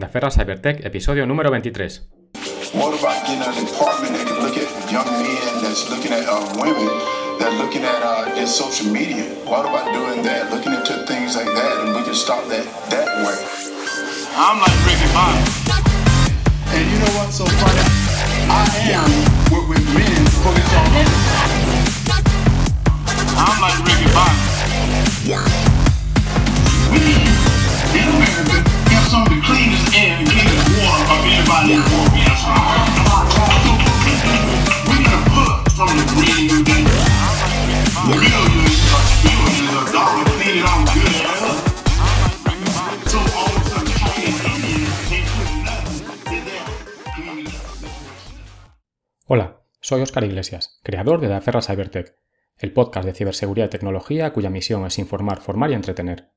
Da Ferra Cybertech, episodio número 23. What about getting a department that can look at young men that's looking at uh, women that looking at uh, in social media? What about doing that? Looking into things like that, and we can stop that that way. I'm like Ricky Bobby. And you know what's so funny? I am with, with men police officers. I'm like Ricky Bobby. We in Hola, soy Oscar Iglesias, creador de Da Ferra Cybertech, el podcast de ciberseguridad y tecnología cuya misión es informar, formar y entretener.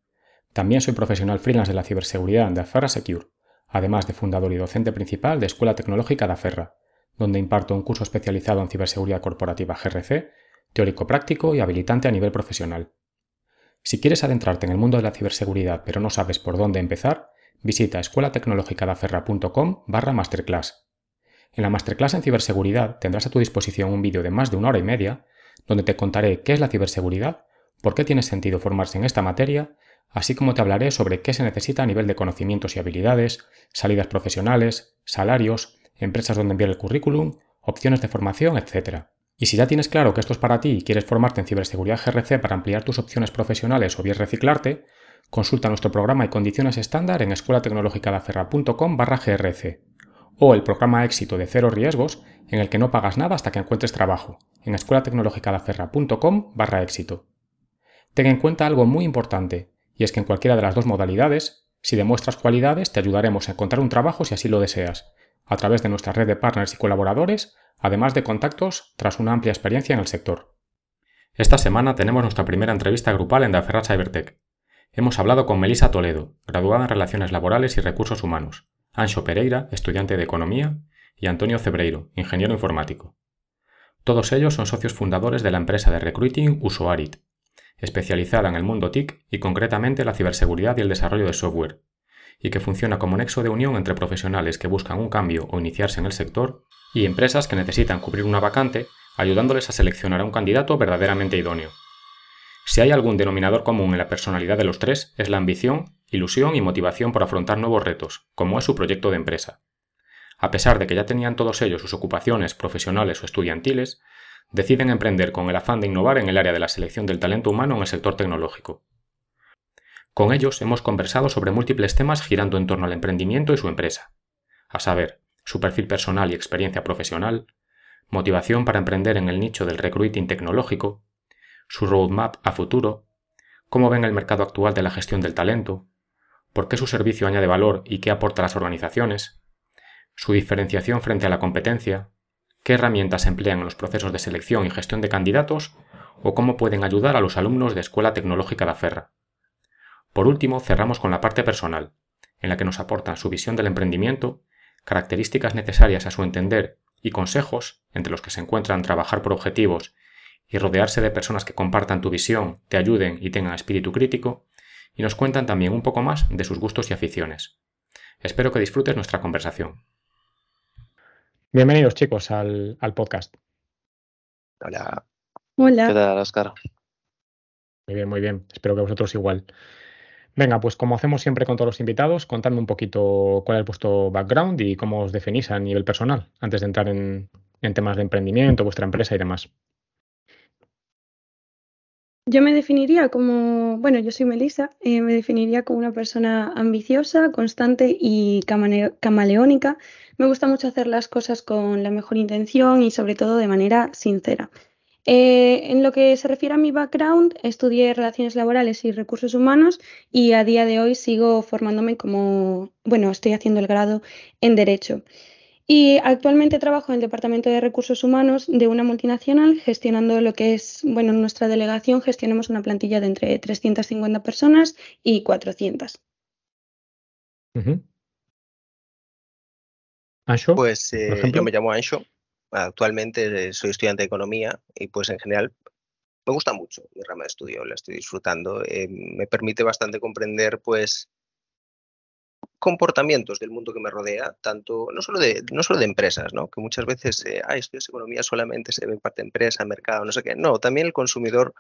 También soy profesional freelance de la ciberseguridad de Aferra Secure, además de fundador y docente principal de Escuela Tecnológica de Aferra, donde imparto un curso especializado en ciberseguridad corporativa GRC, teórico práctico y habilitante a nivel profesional. Si quieres adentrarte en el mundo de la ciberseguridad pero no sabes por dónde empezar, visita escuelatecnologicadaferra.com barra masterclass. En la masterclass en ciberseguridad tendrás a tu disposición un vídeo de más de una hora y media, donde te contaré qué es la ciberseguridad, por qué tiene sentido formarse en esta materia, así como te hablaré sobre qué se necesita a nivel de conocimientos y habilidades, salidas profesionales, salarios, empresas donde enviar el currículum, opciones de formación, etc. Y si ya tienes claro que esto es para ti y quieres formarte en ciberseguridad GRC para ampliar tus opciones profesionales o bien reciclarte, consulta nuestro programa y condiciones estándar en escuelatecnologicadaferra.com barra grc o el programa éxito de cero riesgos en el que no pagas nada hasta que encuentres trabajo en escuelatecnologicadaferra.com barra éxito. Ten en cuenta algo muy importante, y es que en cualquiera de las dos modalidades, si demuestras cualidades, te ayudaremos a encontrar un trabajo si así lo deseas, a través de nuestra red de partners y colaboradores, además de contactos tras una amplia experiencia en el sector. Esta semana tenemos nuestra primera entrevista grupal en Daferra Cybertech. Hemos hablado con Melisa Toledo, graduada en Relaciones Laborales y Recursos Humanos, Ancho Pereira, estudiante de Economía, y Antonio Cebreiro, ingeniero informático. Todos ellos son socios fundadores de la empresa de recruiting Usuarit, especializada en el mundo TIC y concretamente la ciberseguridad y el desarrollo de software, y que funciona como nexo de unión entre profesionales que buscan un cambio o iniciarse en el sector y empresas que necesitan cubrir una vacante, ayudándoles a seleccionar a un candidato verdaderamente idóneo. Si hay algún denominador común en la personalidad de los tres, es la ambición, ilusión y motivación por afrontar nuevos retos, como es su proyecto de empresa. A pesar de que ya tenían todos ellos sus ocupaciones profesionales o estudiantiles, deciden emprender con el afán de innovar en el área de la selección del talento humano en el sector tecnológico. Con ellos hemos conversado sobre múltiples temas girando en torno al emprendimiento y su empresa, a saber, su perfil personal y experiencia profesional, motivación para emprender en el nicho del recruiting tecnológico, su roadmap a futuro, cómo ven el mercado actual de la gestión del talento, por qué su servicio añade valor y qué aporta a las organizaciones, su diferenciación frente a la competencia, qué herramientas emplean en los procesos de selección y gestión de candidatos o cómo pueden ayudar a los alumnos de Escuela Tecnológica de Aferra. Por último, cerramos con la parte personal, en la que nos aportan su visión del emprendimiento, características necesarias a su entender y consejos, entre los que se encuentran trabajar por objetivos y rodearse de personas que compartan tu visión, te ayuden y tengan espíritu crítico, y nos cuentan también un poco más de sus gustos y aficiones. Espero que disfrutes nuestra conversación. Bienvenidos chicos al, al podcast. Hola. Hola. ¿Qué tal, Oscar? Muy bien, muy bien. Espero que vosotros igual. Venga, pues como hacemos siempre con todos los invitados, contadme un poquito cuál es vuestro background y cómo os definís a nivel personal, antes de entrar en, en temas de emprendimiento, vuestra empresa y demás. Yo me definiría como, bueno, yo soy Melissa, eh, me definiría como una persona ambiciosa, constante y camaleónica. Me gusta mucho hacer las cosas con la mejor intención y sobre todo de manera sincera. Eh, en lo que se refiere a mi background, estudié Relaciones Laborales y Recursos Humanos y a día de hoy sigo formándome como, bueno, estoy haciendo el grado en Derecho. Y actualmente trabajo en el Departamento de Recursos Humanos de una multinacional, gestionando lo que es, bueno, en nuestra delegación gestionamos una plantilla de entre 350 personas y 400. Ujú. Anxo, Pues eh, por ejemplo. yo me llamo Ancho. Actualmente eh, soy estudiante de economía y pues en general me gusta mucho mi rama de estudio, la estoy disfrutando. eh, me permite bastante comprender pues comportamientos del mundo que me rodea, tanto no solo de, no solo de empresas, ¿no? que muchas veces, eh, ah, estudias economía solamente se ve en parte de empresa, mercado, no sé qué. No, también el consumidor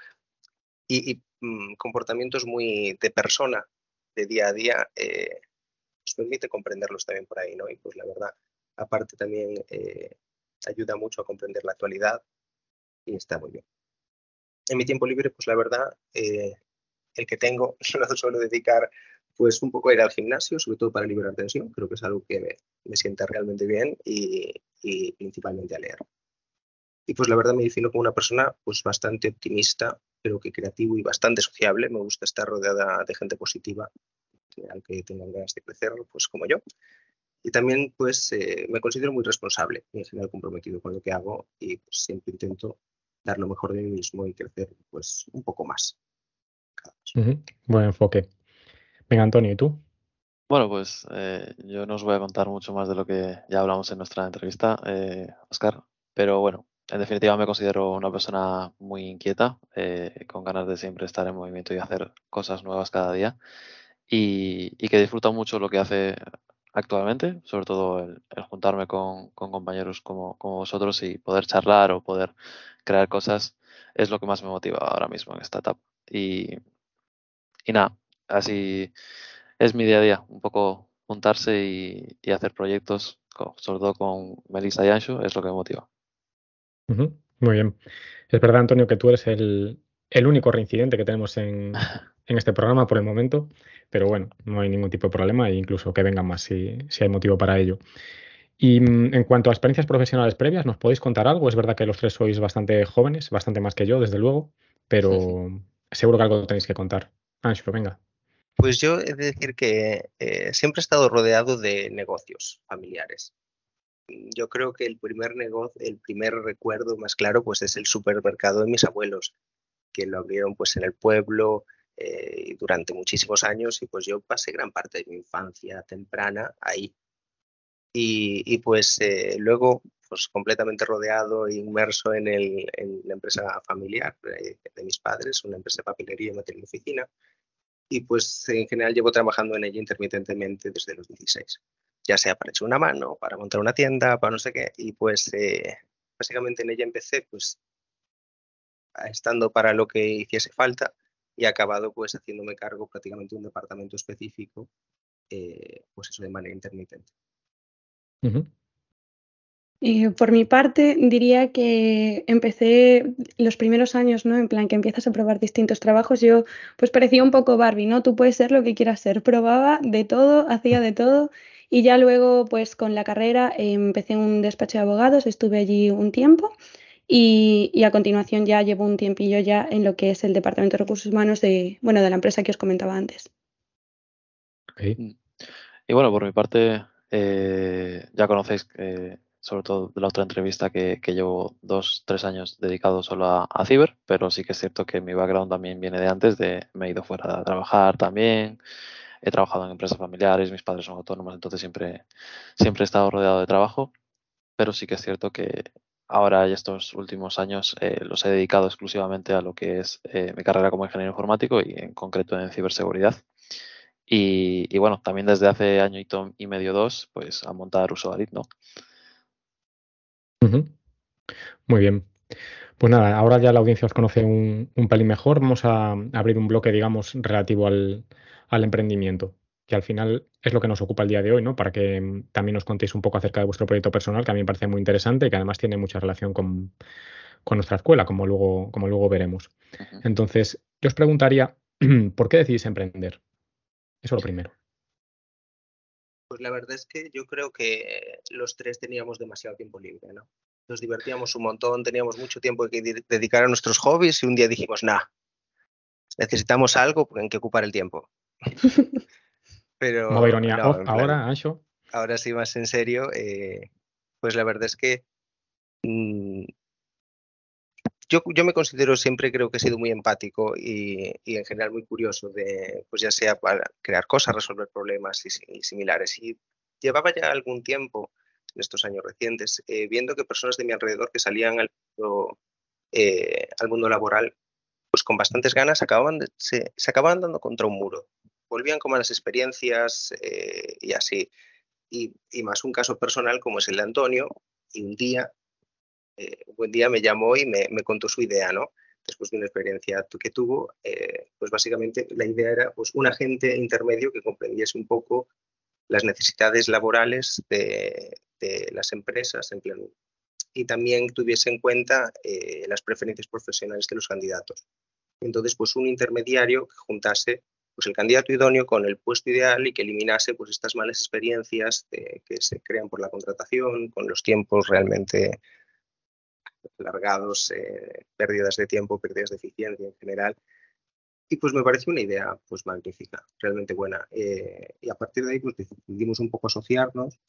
y, y, mm, comportamientos muy de persona, de día a día, eh, nos permite comprenderlos también por ahí, ¿no? Y pues la verdad, aparte también eh, ayuda mucho a comprender la actualidad y está muy bien. En mi tiempo libre, pues la verdad, eh, el que tengo, lo suelo dedicar pues un poco a ir al gimnasio, sobre todo para liberar tensión, creo que es algo que me, sienta realmente bien y, y, principalmente a leer. Y pues la verdad me defino como una persona pues bastante optimista, pero que creativo y bastante sociable. Me gusta estar rodeada de gente positiva, aunque tengan ganas de crecer, pues como yo. Y también pues eh, me considero muy responsable y en general comprometido con lo que hago y pues, siempre intento dar lo mejor de mí mismo y crecer pues un poco más. Uh -huh. Buen enfoque. Venga, Antonio, ¿y tú? Bueno, pues eh, yo no os voy a contar mucho más de lo que ya hablamos en nuestra entrevista, eh, Oscar, pero bueno, en definitiva me considero una persona muy inquieta, eh, con ganas de siempre estar en movimiento y hacer cosas nuevas cada día y, y que disfruta mucho lo que hace actualmente, sobre todo el, el juntarme con, con compañeros como, como, vosotros y poder charlar o poder crear cosas es lo que más me motiva ahora mismo en esta etapa. Y, y nada, así es mi día a día, un poco juntarse y, y hacer proyectos, con, sobre todo con Melissa y Anshu, es lo que me motiva. Uh -huh. Muy bien. Es verdad, Antonio, que tú eres el, el único reincidente que tenemos en, en, este programa por el momento, pero bueno, no hay ningún tipo de problema e incluso que vengan más si, si hay motivo para ello. Y mm, en cuanto a experiencias profesionales previas, ¿nos podéis contar algo? Es verdad que los tres sois bastante jóvenes, bastante más que yo, desde luego, pero sí, sí. seguro que algo tenéis que contar. Anshu, venga. Pues yo he de decir que eh, siempre he estado rodeado de negocios familiares. Yo creo que el primer negocio, el primer recuerdo más claro, pues es el supermercado de mis abuelos, que lo abrieron pues en el pueblo eh, durante muchísimos años y pues yo pasé gran parte de mi infancia temprana ahí. Y, y pues eh, luego pues completamente rodeado e inmerso en, el, en la empresa familiar de, de, mis padres, una empresa de papelería y material de oficina, y pues en general llevo trabajando en ella intermitentemente desde los 16, ya sea para echar una mano, para montar una tienda, para no sé qué, y pues eh, básicamente en ella empecé pues estando para lo que hiciese falta y he acabado pues haciéndome cargo prácticamente de un departamento específico, eh, pues eso de manera intermitente. Uh -huh. Eh, por mi parte, diría que empecé los primeros años, ¿no? En plan, que empiezas a probar distintos trabajos. Yo, pues parecía un poco Barbie, ¿no? Tú puedes ser lo que quieras ser. Probaba de todo, hacía de todo. Y ya luego, pues con la carrera, eh, empecé en un despacho de abogados, estuve allí un tiempo. Y, y, a continuación ya llevo un tiempillo ya en lo que es el Departamento de Recursos Humanos de, bueno, de la empresa que os comentaba antes. Okay. Y bueno, por mi parte, eh, ya conocéis que sobre todo de la otra entrevista que, que llevo dos, tres años dedicado solo a, a, ciber, pero sí que es cierto que mi background también viene de antes, de me he ido fuera a trabajar también, he trabajado en empresas familiares, mis padres son autónomos, entonces siempre, siempre he estado rodeado de trabajo, pero sí que es cierto que ahora estos últimos años eh, los he dedicado exclusivamente a lo que es eh, mi carrera como ingeniero informático y en concreto en ciberseguridad. Y, bueno, también desde hace año y, y medio, dos, pues a montar Usuarit, ¿no? Uh. Muy bien. Pues nada, ahora ya la audiencia os conoce un, un pelín mejor. Vamos a abrir un bloque, digamos, relativo al, al, emprendimiento, que al final es lo que nos ocupa el día de hoy, ¿no? Para que mm, también nos contéis un poco acerca de vuestro proyecto personal, que a mí me parece muy interesante y que además tiene mucha relación con, con nuestra escuela, como luego, como luego veremos. Uh -huh. Entonces, yo os preguntaría, ¿por qué decidís emprender? Eso lo primero. Pues la verdad es que yo creo que los tres teníamos demasiado tiempo libre, ¿no? Nos divertíamos un montón, teníamos mucho tiempo que dedicar a nuestros hobbies y un día dijimos, nah, necesitamos algo en que ocupar el tiempo. Pero no, ironía. No, ahora, Ancho. Ahora sí, más en serio, eh, pues la verdad es que mmm, yo, yo, me considero siempre, creo que he sido muy empático y, y, en general muy curioso de, pues ya sea para crear cosas, resolver problemas y, y similares. Y llevaba ya algún tiempo, en estos años recientes, eh, viendo que personas de mi alrededor que salían al, eh, al mundo laboral, pues con bastantes ganas, acababan se, se, acababan dando contra un muro, volvían con malas experiencias eh, y así. Y, más un caso personal como es el de Antonio, y un día, eh, un buen día me llamó y me, me, contó su idea, ¿no? Después de una experiencia que tuvo, eh, pues básicamente la idea era pues, un agente intermedio que comprendiese un poco las necesidades laborales de, de las empresas en plan, y también tuviese en cuenta las preferencias profesionales de los candidatos. Entonces, pues un intermediario que juntase pues, el candidato idóneo con el puesto ideal y que eliminase pues, estas malas experiencias de, que se crean por la contratación, con los tiempos realmente alargados, eh, pérdidas de tiempo, pérdidas de eficiencia en general. Y pues me pareció una idea pues magnífica, realmente buena. Eh, y a partir de ahí pues decidimos un poco asociarnos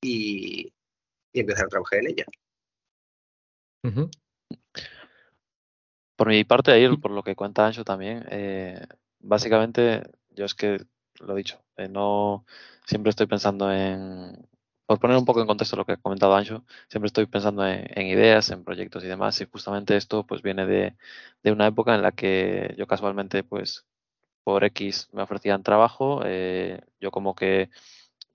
y, y empezar a trabajar en ella. Uh -huh. Por mi parte, ahí, por lo que cuenta Ancho también, eh, básicamente yo es que lo he dicho, eh, no siempre estoy pensando en, por poner un poco en contexto lo que ha comentado Ancho, siempre estoy pensando en, ideas, en proyectos y demás, y justamente esto pues viene de, de, una época en la que yo casualmente pues por X me ofrecían trabajo, eh, yo como que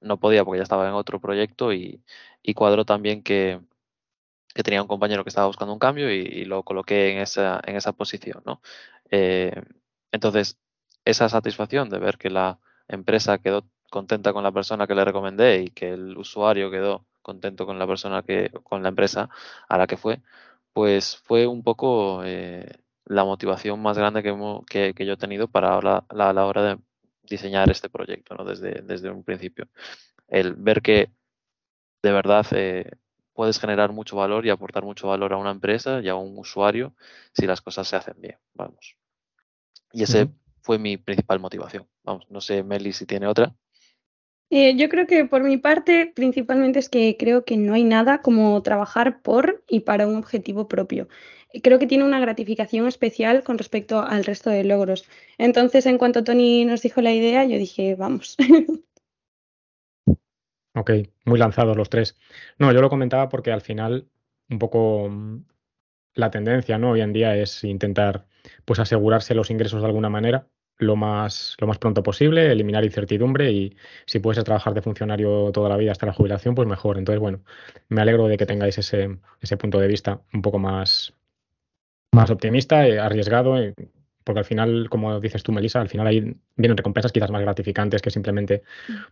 no podía porque ya estaba en otro proyecto y, y cuadro también que, que tenía un compañero que estaba buscando un cambio y, y lo coloqué en esa, en esa posición, ¿no? Eh, entonces, esa satisfacción de ver que la empresa quedó contenta con la persona que le recomendé y que el usuario quedó contento con la persona que, con la empresa a la que fue, pues fue un poco eh, la motivación más grande que, yo he tenido para la, hora de diseñar este proyecto, ¿no? Desde, desde un principio. El ver que de verdad eh, puedes generar mucho valor y aportar mucho valor a una empresa y a un usuario si las cosas se hacen bien, vamos. Y ese. Fue mi principal motivación. Vamos, no sé, Meli, si tiene otra. Eh, yo creo que por mi parte, principalmente es que creo que no hay nada como trabajar por y para un objetivo propio. Creo que tiene una gratificación especial con respecto al resto de logros. Entonces, en cuanto Tony nos dijo la idea, yo dije, vamos. Ok, muy lanzados los tres. No, yo lo comentaba porque al final un poco mm, la tendencia, ¿no? Hoy en día es intentar pues asegurarse los ingresos de alguna manera lo más, lo más pronto posible, eliminar incertidumbre y si puedes trabajar de funcionario toda la vida hasta la jubilación, pues mejor. Entonces, bueno, me alegro de que tengáis ese, ese punto de vista un poco más, más optimista, eh, arriesgado, eh, porque al final, como dices tú, Melissa, al final ahí vienen recompensas quizás más gratificantes que simplemente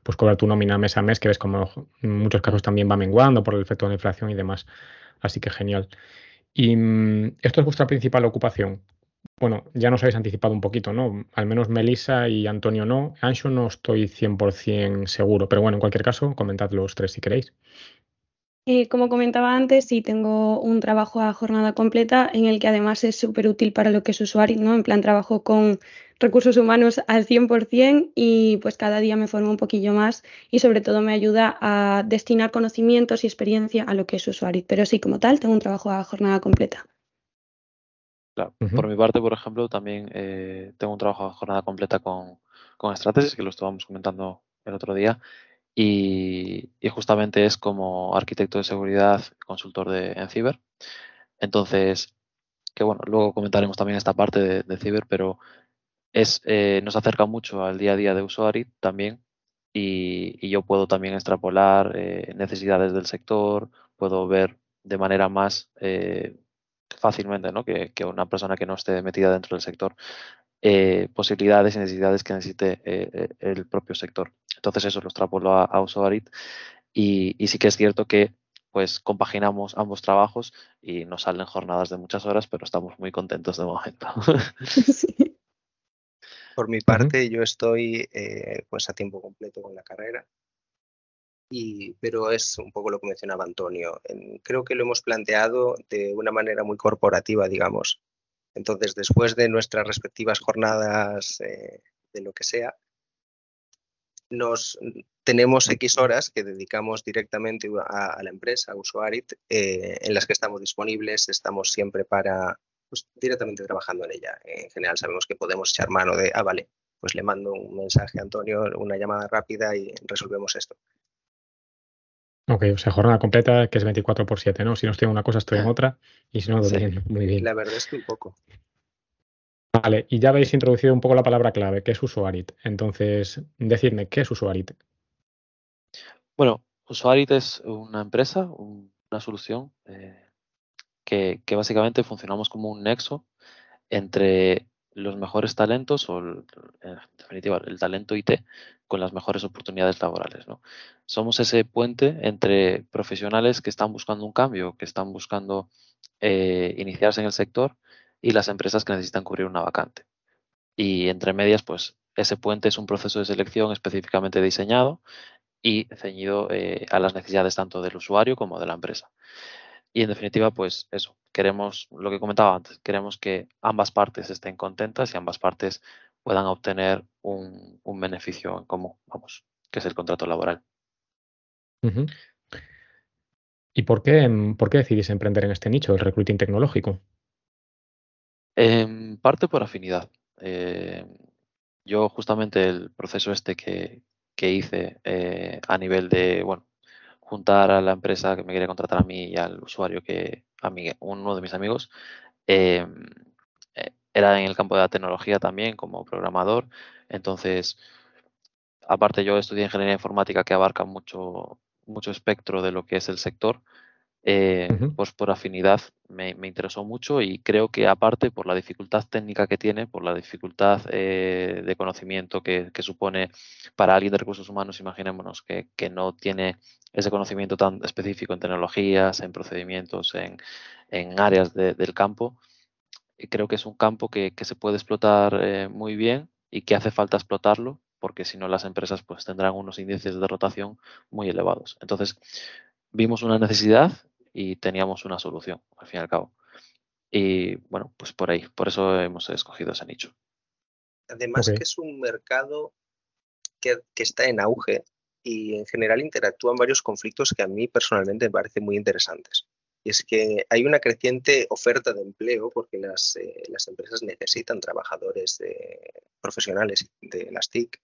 pues cobrar tu nómina mes a mes, que ves como en muchos casos también va menguando por el efecto de la inflación y demás. Así que genial. Y mm, esto es vuestra principal ocupación. Bueno, ya nos habéis anticipado un poquito, ¿no? Al menos Melissa y Antonio no. Ancho no estoy 100% seguro, pero bueno, en cualquier caso, comentad los tres si queréis. Eh, como comentaba antes, sí tengo un trabajo a jornada completa en el que además es súper útil para lo que es usuario, ¿no? En plan, trabajo con recursos humanos al 100% y pues cada día me formo un poquillo más y sobre todo me ayuda a destinar conocimientos y experiencia a lo que es usuario. Pero sí, como tal, tengo un trabajo a jornada completa. Claro. Uh -huh. Por mi parte, por ejemplo, también eh, tengo un trabajo a jornada completa con, con Strategies, que lo estábamos comentando el otro día, y, y, justamente es como arquitecto de seguridad, consultor de, en ciber. Entonces, que bueno, luego comentaremos también esta parte de, de ciber, pero es, eh, nos acerca mucho al día a día de usuario también y, yo puedo también extrapolar eh, necesidades del sector, puedo ver de manera más eh, fácilmente ¿no? que, una persona que no esté metida dentro del sector eh, posibilidades y necesidades que necesite el propio sector. Entonces eso lo extrapolo a, a Usoarit y, y, sí que es cierto que pues compaginamos ambos trabajos y nos salen jornadas de muchas horas, pero estamos muy contentos de momento. Sí. Por mi parte, uh -huh. yo estoy eh, pues a tiempo completo con la carrera, y, pero es un poco lo que mencionaba Antonio. En, creo que lo hemos planteado de una manera muy corporativa, digamos. Entonces, después de nuestras respectivas jornadas eh, de lo que sea, nos tenemos X horas que dedicamos directamente a, a la empresa, a Usuarit, eh, en las que estamos disponibles, estamos siempre para pues, directamente trabajando en ella. En general sabemos que podemos echar mano de, ah, vale, pues le mando un mensaje a Antonio, una llamada rápida y resolvemos esto. Ok, o sea, jornada completa que es 24 por 7, ¿no? Si no estoy en una cosa, estoy en otra. Y si no, sí. bien, muy bien. La verdad es que un poco. Vale, y ya habéis introducido un poco la palabra clave, que es Usuarit. Entonces, decidme, ¿qué es Usuarit? Bueno, Usuarit es una empresa, una solución eh, que, básicamente funcionamos como un nexo entre los mejores talentos o, en definitiva, el talento IT con las mejores oportunidades laborales. Somos ese puente entre profesionales que están buscando un cambio, que están buscando eh, iniciarse en el sector y las empresas que necesitan cubrir una vacante. Y entre medias, pues ese puente es un proceso de selección específicamente diseñado y ceñido eh, a las necesidades tanto del usuario como de la empresa. Y en definitiva, pues eso, queremos, lo que comentaba antes, queremos que ambas partes estén contentas y ambas partes puedan obtener un, un beneficio en común, vamos, que es el contrato laboral. Uh -huh. ¿Y por qué, por qué decidís emprender en este nicho, el recruiting tecnológico? En parte por afinidad. Eh, yo justamente el proceso este que, que hice eh, a nivel de, bueno, juntar a la empresa que me quiere contratar a mí y al usuario que, a mí, uno de mis amigos, eh, era en el campo de la tecnología también como programador. Entonces, aparte yo estudié ingeniería informática que abarca mucho, mucho espectro de lo que es el sector. Eh, uh -huh. Pues por afinidad me, me, interesó mucho y creo que aparte por la dificultad técnica que tiene, por la dificultad eh, de conocimiento que, que, supone para alguien de recursos humanos, imaginémonos que, que, no tiene ese conocimiento tan específico en tecnologías, en procedimientos, en, en áreas de, del campo, creo que es un campo que, que se puede explotar eh, muy bien y que hace falta explotarlo porque si no las empresas pues tendrán unos índices de rotación muy elevados. Entonces, vimos una necesidad y teníamos una solución, al fin y al cabo. Y bueno, pues por ahí, por eso hemos escogido ese nicho. Además okay. que es un mercado que, que, está en auge y en general interactúan varios conflictos que a mí personalmente me parecen muy interesantes. Y es que hay una creciente oferta de empleo porque las, eh, las empresas necesitan trabajadores de, profesionales de las TIC,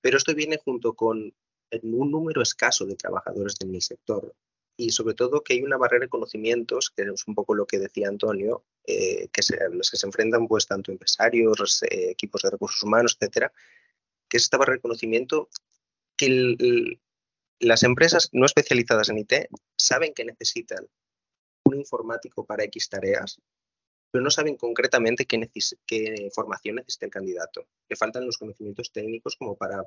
pero esto viene junto con un número escaso de trabajadores de mi sector y sobre todo que hay una barrera de conocimientos, que es un poco lo que decía Antonio, eh, que se, que se enfrentan pues tanto empresarios, eh, equipos de recursos humanos, etcétera, que es esta barrera de conocimiento que las empresas no especializadas en IT saben que necesitan un informático para X tareas, pero no saben concretamente qué, qué formación necesita el candidato. Le faltan los conocimientos técnicos como para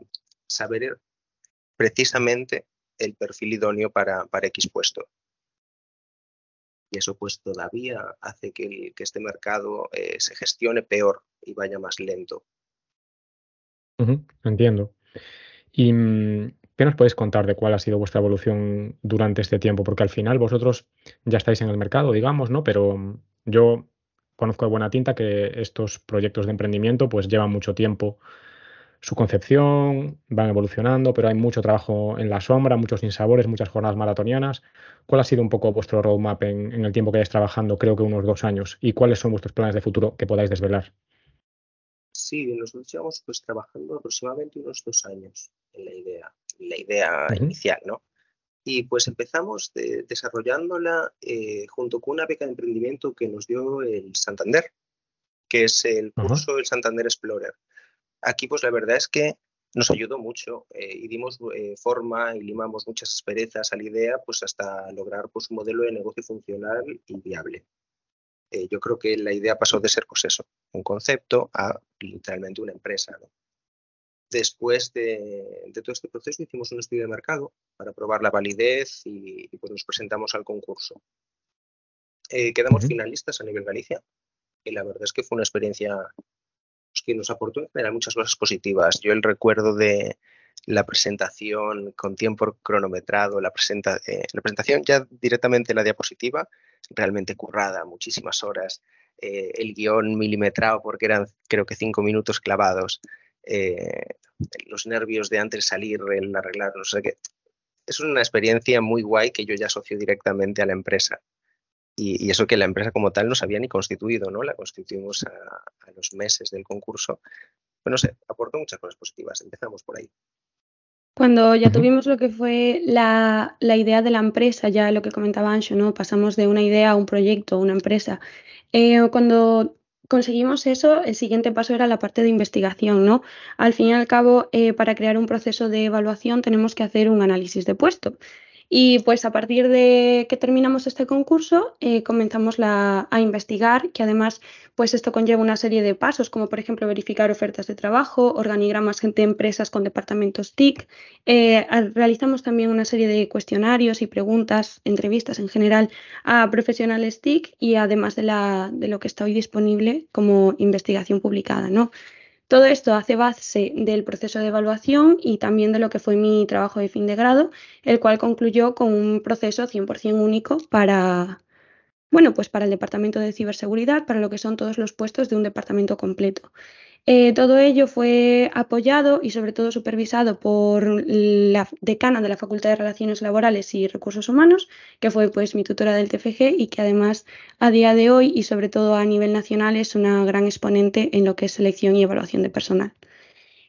saber precisamente el perfil idóneo para, para X puesto. Y eso pues todavía hace que, que este mercado eh, se gestione peor y vaya más lento. Entiendo. ¿Y mm, qué nos podéis contar de cuál ha sido vuestra evolución durante este tiempo? Porque al final vosotros ya estáis en el mercado, digamos, ¿no? Pero mm, yo conozco de buena tinta que estos proyectos de emprendimiento pues llevan mucho tiempo su concepción, van evolucionando, pero hay mucho trabajo en la sombra, muchos sinsabores, muchas jornadas maratonianas. ¿Cuál ha sido un poco vuestro roadmap en, en el tiempo que hayáis trabajando, creo que unos dos años? ¿Y cuáles son vuestros planes de futuro que podáis desvelar? Sí, nosotros llevamos pues trabajando aproximadamente unos dos años en la idea, en la idea uh -huh. inicial, ¿no? Y pues empezamos de, desarrollándola eh, junto con una beca de emprendimiento que nos dio el Santander, que es el curso uh -huh. del Santander Explorer aquí pues la verdad es que nos ayudó mucho eh, y dimos eh, forma y limamos muchas asperezas a la idea pues hasta lograr pues un modelo de negocio funcional y viable. Eh, yo creo que la idea pasó de ser pues eso, un concepto a literalmente una empresa. ¿no? Después de, de, todo este proceso hicimos un estudio de mercado para probar la validez y, y pues nos presentamos al concurso. quedamos uh -huh. finalistas a nivel Galicia y la verdad es que fue una experiencia que nos aportó general muchas cosas positivas. Yo el recuerdo de la presentación con tiempo cronometrado, la, presenta, eh, la presentación ya directamente la diapositiva, realmente currada, muchísimas horas, eh, el guion milimetrado porque eran creo que cinco minutos clavados, eh, los nervios de antes salir, el arreglar, no sé qué. Es una experiencia muy guay que yo ya asocio directamente a la empresa. Y, y, eso que la empresa como tal no se había ni constituido, ¿no? La constituimos a, a los meses del concurso. Pues no sé, aportó muchas cosas positivas. Empezamos por ahí. Cuando ya tuvimos lo que fue la, la, idea de la empresa, ya lo que comentaba Ancho, ¿no? Pasamos de una idea a un proyecto, a una empresa. Eh, cuando conseguimos eso, el siguiente paso era la parte de investigación, ¿no? Al fin y al cabo, eh, para crear un proceso de evaluación tenemos que hacer un análisis de puesto. Y pues a partir de que terminamos este concurso, eh, comenzamos la, a investigar, que además pues esto conlleva una serie de pasos, como por ejemplo verificar ofertas de trabajo, organigramas de empresas con departamentos TIC. Eh, realizamos también una serie de cuestionarios y preguntas, entrevistas en general a profesionales TIC y además de, la, de lo que está hoy disponible como investigación publicada, ¿no? Todo esto hace base del proceso de evaluación y también de lo que fue mi trabajo de fin de grado, el cual concluyó con un proceso 100% único para, bueno, pues para el departamento de ciberseguridad, para lo que son todos los puestos de un departamento completo. Eh, todo ello fue apoyado y sobre todo supervisado por la decana de la Facultad de Relaciones Laborales y Recursos Humanos, que fue pues mi tutora del TFG y que además a día de hoy y sobre todo a nivel nacional es una gran exponente en lo que es selección y evaluación de personal.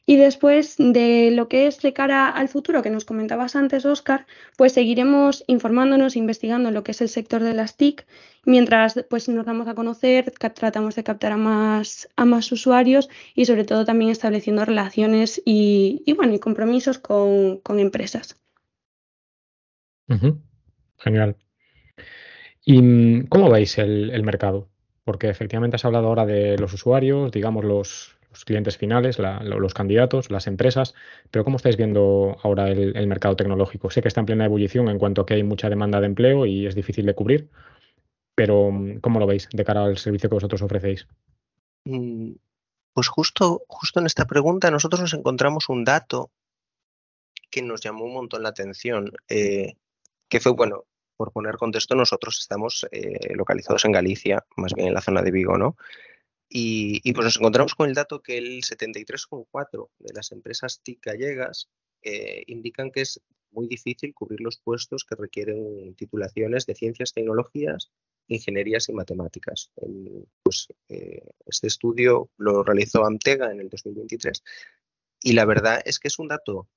Y después de lo que es de cara al futuro que nos comentabas antes, Oscar, pues seguiremos informándonos, investigando lo que es el sector de las TIC, mientras pues nos damos a conocer, tratamos de captar a más, a más usuarios y sobre todo también estableciendo relaciones y, bueno, y compromisos con, empresas. Genial. ¿Y mm, cómo veis el, el mercado? Porque efectivamente has hablado ahora de los usuarios, digamos los, clientes finales, los candidatos, las empresas, pero ¿cómo estáis viendo ahora el, mercado tecnológico? Sé que está en plena ebullición en cuanto a que hay mucha demanda de empleo y es difícil de cubrir, pero ¿cómo lo veis de cara al servicio que vosotros ofrecéis? Mm, pues justo, justo en esta pregunta nosotros nos encontramos un dato que nos llamó un montón la atención, eh, que fue, bueno, por poner contexto, nosotros estamos eh, localizados en Galicia, más bien en la zona de Vigo, ¿no? Y, pues nos encontramos con el dato que el 73,4 de las empresas TIC gallegas eh, indican que es muy difícil cubrir los puestos que requieren titulaciones de ciencias, tecnologías, ingenierías y matemáticas. pues, eh, este estudio lo realizó Amtega en el 2023 y la verdad es que es un dato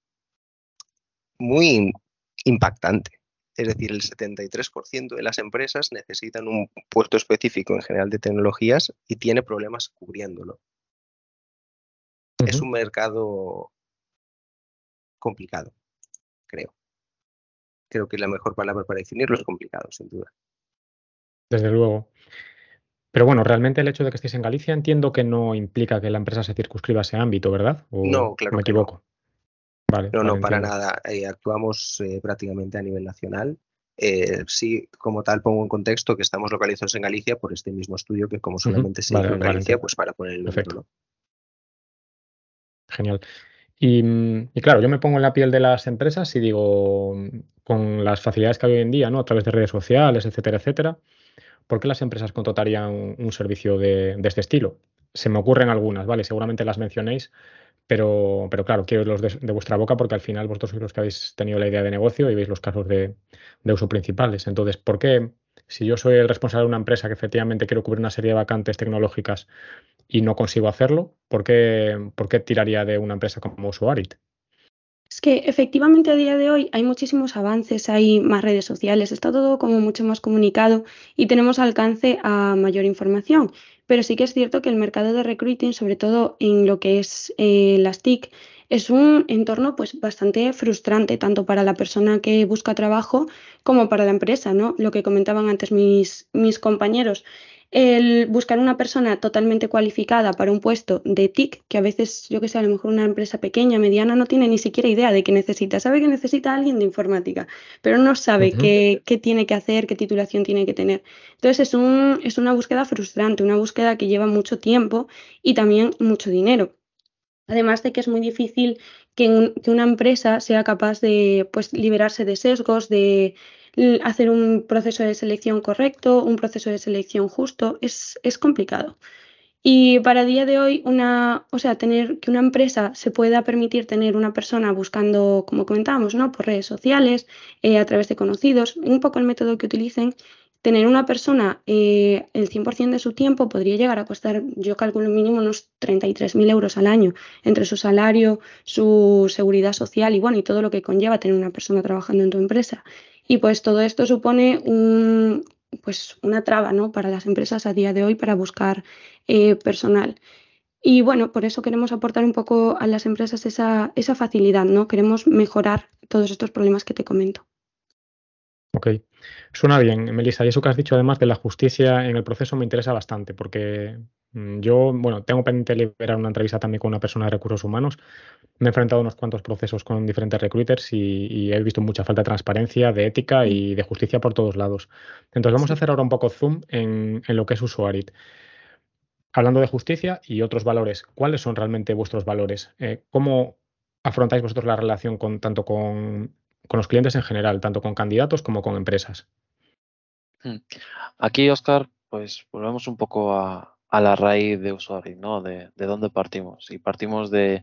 muy impactante. Es decir, el 73% de las empresas necesitan un puesto específico en general de tecnologías y tiene problemas cubriéndolo. Es un mercado complicado, creo. Creo que la mejor palabra para definirlo es complicado, sin duda. Desde luego. Pero bueno, realmente el hecho de que estéis en Galicia entiendo que no implica que la empresa se circunscriba a ese ámbito, ¿verdad? no, claro. Me equivoco no, no, para nada. Eh, actuamos eh, prácticamente a nivel nacional. Eh, sí, como tal, pongo en contexto que estamos localizados en Galicia por este mismo estudio que como solamente se hizo en Galicia, pues para poner el ejemplo. Genial. Y, y, claro, yo me pongo en la piel de las empresas y digo, con las facilidades que hay hoy en día, ¿no? A través de redes sociales, etcétera, etcétera, ¿por qué las empresas contratarían un, servicio de, de, este estilo? Se me ocurren algunas, ¿vale? Seguramente las mencionéis, pero, pero claro, quiero los de, vuestra boca porque al final vosotros sois los que habéis tenido la idea de negocio y veis los casos de, uso principales. Entonces, ¿por qué, si yo soy el responsable de una empresa que efectivamente quiero cubrir una serie de vacantes tecnológicas y no consigo hacerlo, ¿por qué, por qué tiraría de una empresa como Suarit? Es que efectivamente a día de hoy hay muchísimos avances, hay más redes sociales, está todo como mucho más comunicado y tenemos alcance a mayor información. Pero sí que es cierto que el mercado de recruiting, sobre todo en lo que es eh, las TIC, es un entorno pues bastante frustrante tanto para la persona que busca trabajo como para la empresa, ¿no? Lo que comentaban antes mis, mis compañeros el buscar una persona totalmente cualificada para un puesto de TIC, que a veces, yo que sé, a lo mejor una empresa pequeña, mediana, no tiene ni siquiera idea de qué necesita. Sabe que necesita a alguien de informática, pero no sabe qué, tiene que hacer, qué titulación tiene que tener. Entonces es, un, es una búsqueda frustrante, una búsqueda que lleva mucho tiempo y también mucho dinero. Además de que es muy difícil que, una empresa sea capaz de pues, liberarse de sesgos, de hacer un proceso de selección correcto, un proceso de selección justo, es, es complicado. Y para día de hoy, una, o sea, tener que una empresa se pueda permitir tener una persona buscando, como comentábamos, ¿no? por redes sociales, eh, a través de conocidos, un poco el método que utilicen, tener una persona eh, el 100% de su tiempo podría llegar a costar, yo calculo mínimo unos 33.000 euros al año, entre su salario, su seguridad social y bueno, y todo lo que conlleva tener una persona trabajando en tu empresa. Y pues todo esto supone un, pues una traba ¿no? para las empresas a día de hoy para buscar eh, personal. Y bueno, por eso queremos aportar un poco a las empresas esa, esa facilidad, ¿no? Queremos mejorar todos estos problemas que te comento. Ok, suena bien, Melissa. Y eso que has dicho además de la justicia en el proceso me interesa bastante porque mm, yo, bueno, tengo pendiente de liberar una entrevista también con una persona de recursos humanos. Me he enfrentado a unos cuantos procesos con diferentes recruiters y, he visto mucha falta de transparencia, de ética y de justicia por todos lados. Entonces vamos a hacer ahora un poco zoom en, en lo que es Usuarit. Hablando de justicia y otros valores, ¿cuáles son realmente vuestros valores? Eh, ¿Cómo afrontáis vosotros la relación con, tanto con, los clientes en general, tanto con candidatos como con empresas? Hmm. Aquí, Oscar, pues volvemos un poco a, la raíz de usuario, ¿no? De, dónde partimos. Y partimos de,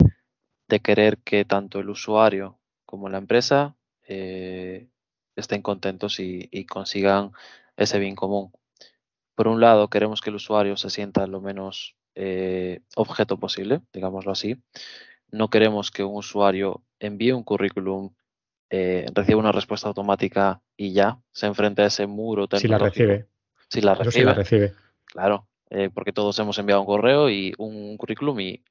querer que tanto el usuario como la empresa eh, estén contentos y consigan ese bien común por un lado, queremos que el usuario se sienta lo menos eh, objeto posible, digámoslo así. No queremos que un usuario envíe un currículum, eh, reciba una respuesta automática y ya se enfrente a ese muro Si la recibe. Si la recibe. la recibe. Claro, eh, porque todos hemos enviado un correo y un currículum y,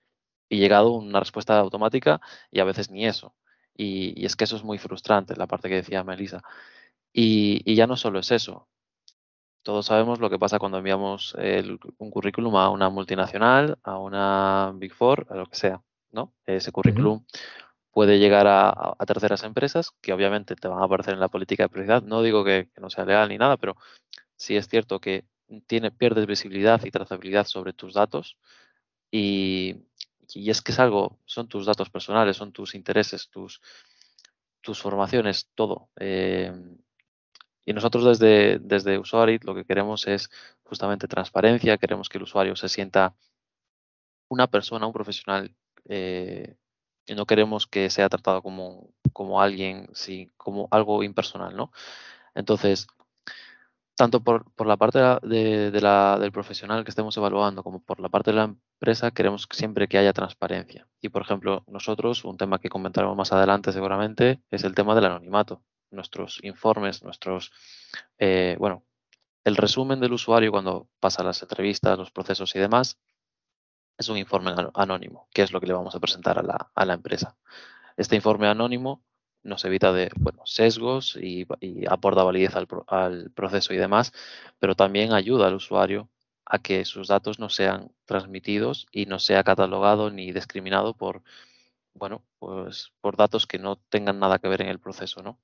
llegado una respuesta automática y a veces ni eso. Y, es que eso es muy frustrante, la parte que decía Melissa. Y, y ya no solo es eso, todos sabemos lo que pasa cuando enviamos un currículum a una multinacional, a una Big Four, a lo que sea, ¿no? Ese currículum puede llegar a, terceras empresas que obviamente te van a aparecer en la política de prioridad. No digo que, no sea legal ni nada, pero sí es cierto que tiene, pierdes visibilidad y trazabilidad sobre tus datos y, es que es algo, son tus datos personales, son tus intereses, tus, tus formaciones, todo. Eh, y nosotros desde, desde Usuarit lo que queremos es justamente transparencia, queremos que el usuario se sienta una persona, un profesional, eh, y no queremos que sea tratado como, como alguien, sí, como algo impersonal, ¿no? Entonces, tanto por, por la parte de, de la, del profesional que estemos evaluando como por la parte de la empresa, queremos siempre que haya transparencia. Y, por ejemplo, nosotros, un tema que comentaremos más adelante seguramente, es el tema del anonimato nuestros informes, nuestros, eh, bueno, el resumen del usuario cuando pasa las entrevistas, los procesos y demás, es un informe anónimo, que es lo que le vamos a presentar a la, a la empresa. Este informe anónimo nos evita de bueno, sesgos y, aporta validez al, al, proceso y demás, pero también ayuda al usuario a que sus datos no sean transmitidos y no sea catalogado ni discriminado por, bueno, pues por datos que no tengan nada que ver en el proceso, ¿no?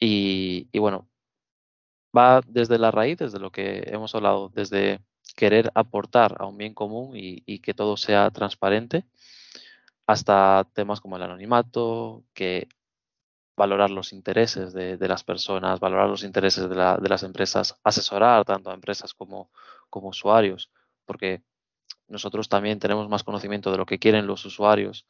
Y, bueno, va desde la raíz, desde lo que hemos hablado, desde querer aportar a un bien común y, que todo sea transparente, hasta temas como el anonimato, que valorar los intereses de, las personas, valorar los intereses de, las empresas, asesorar tanto a empresas como, usuarios, porque nosotros también tenemos más conocimiento de lo que quieren los usuarios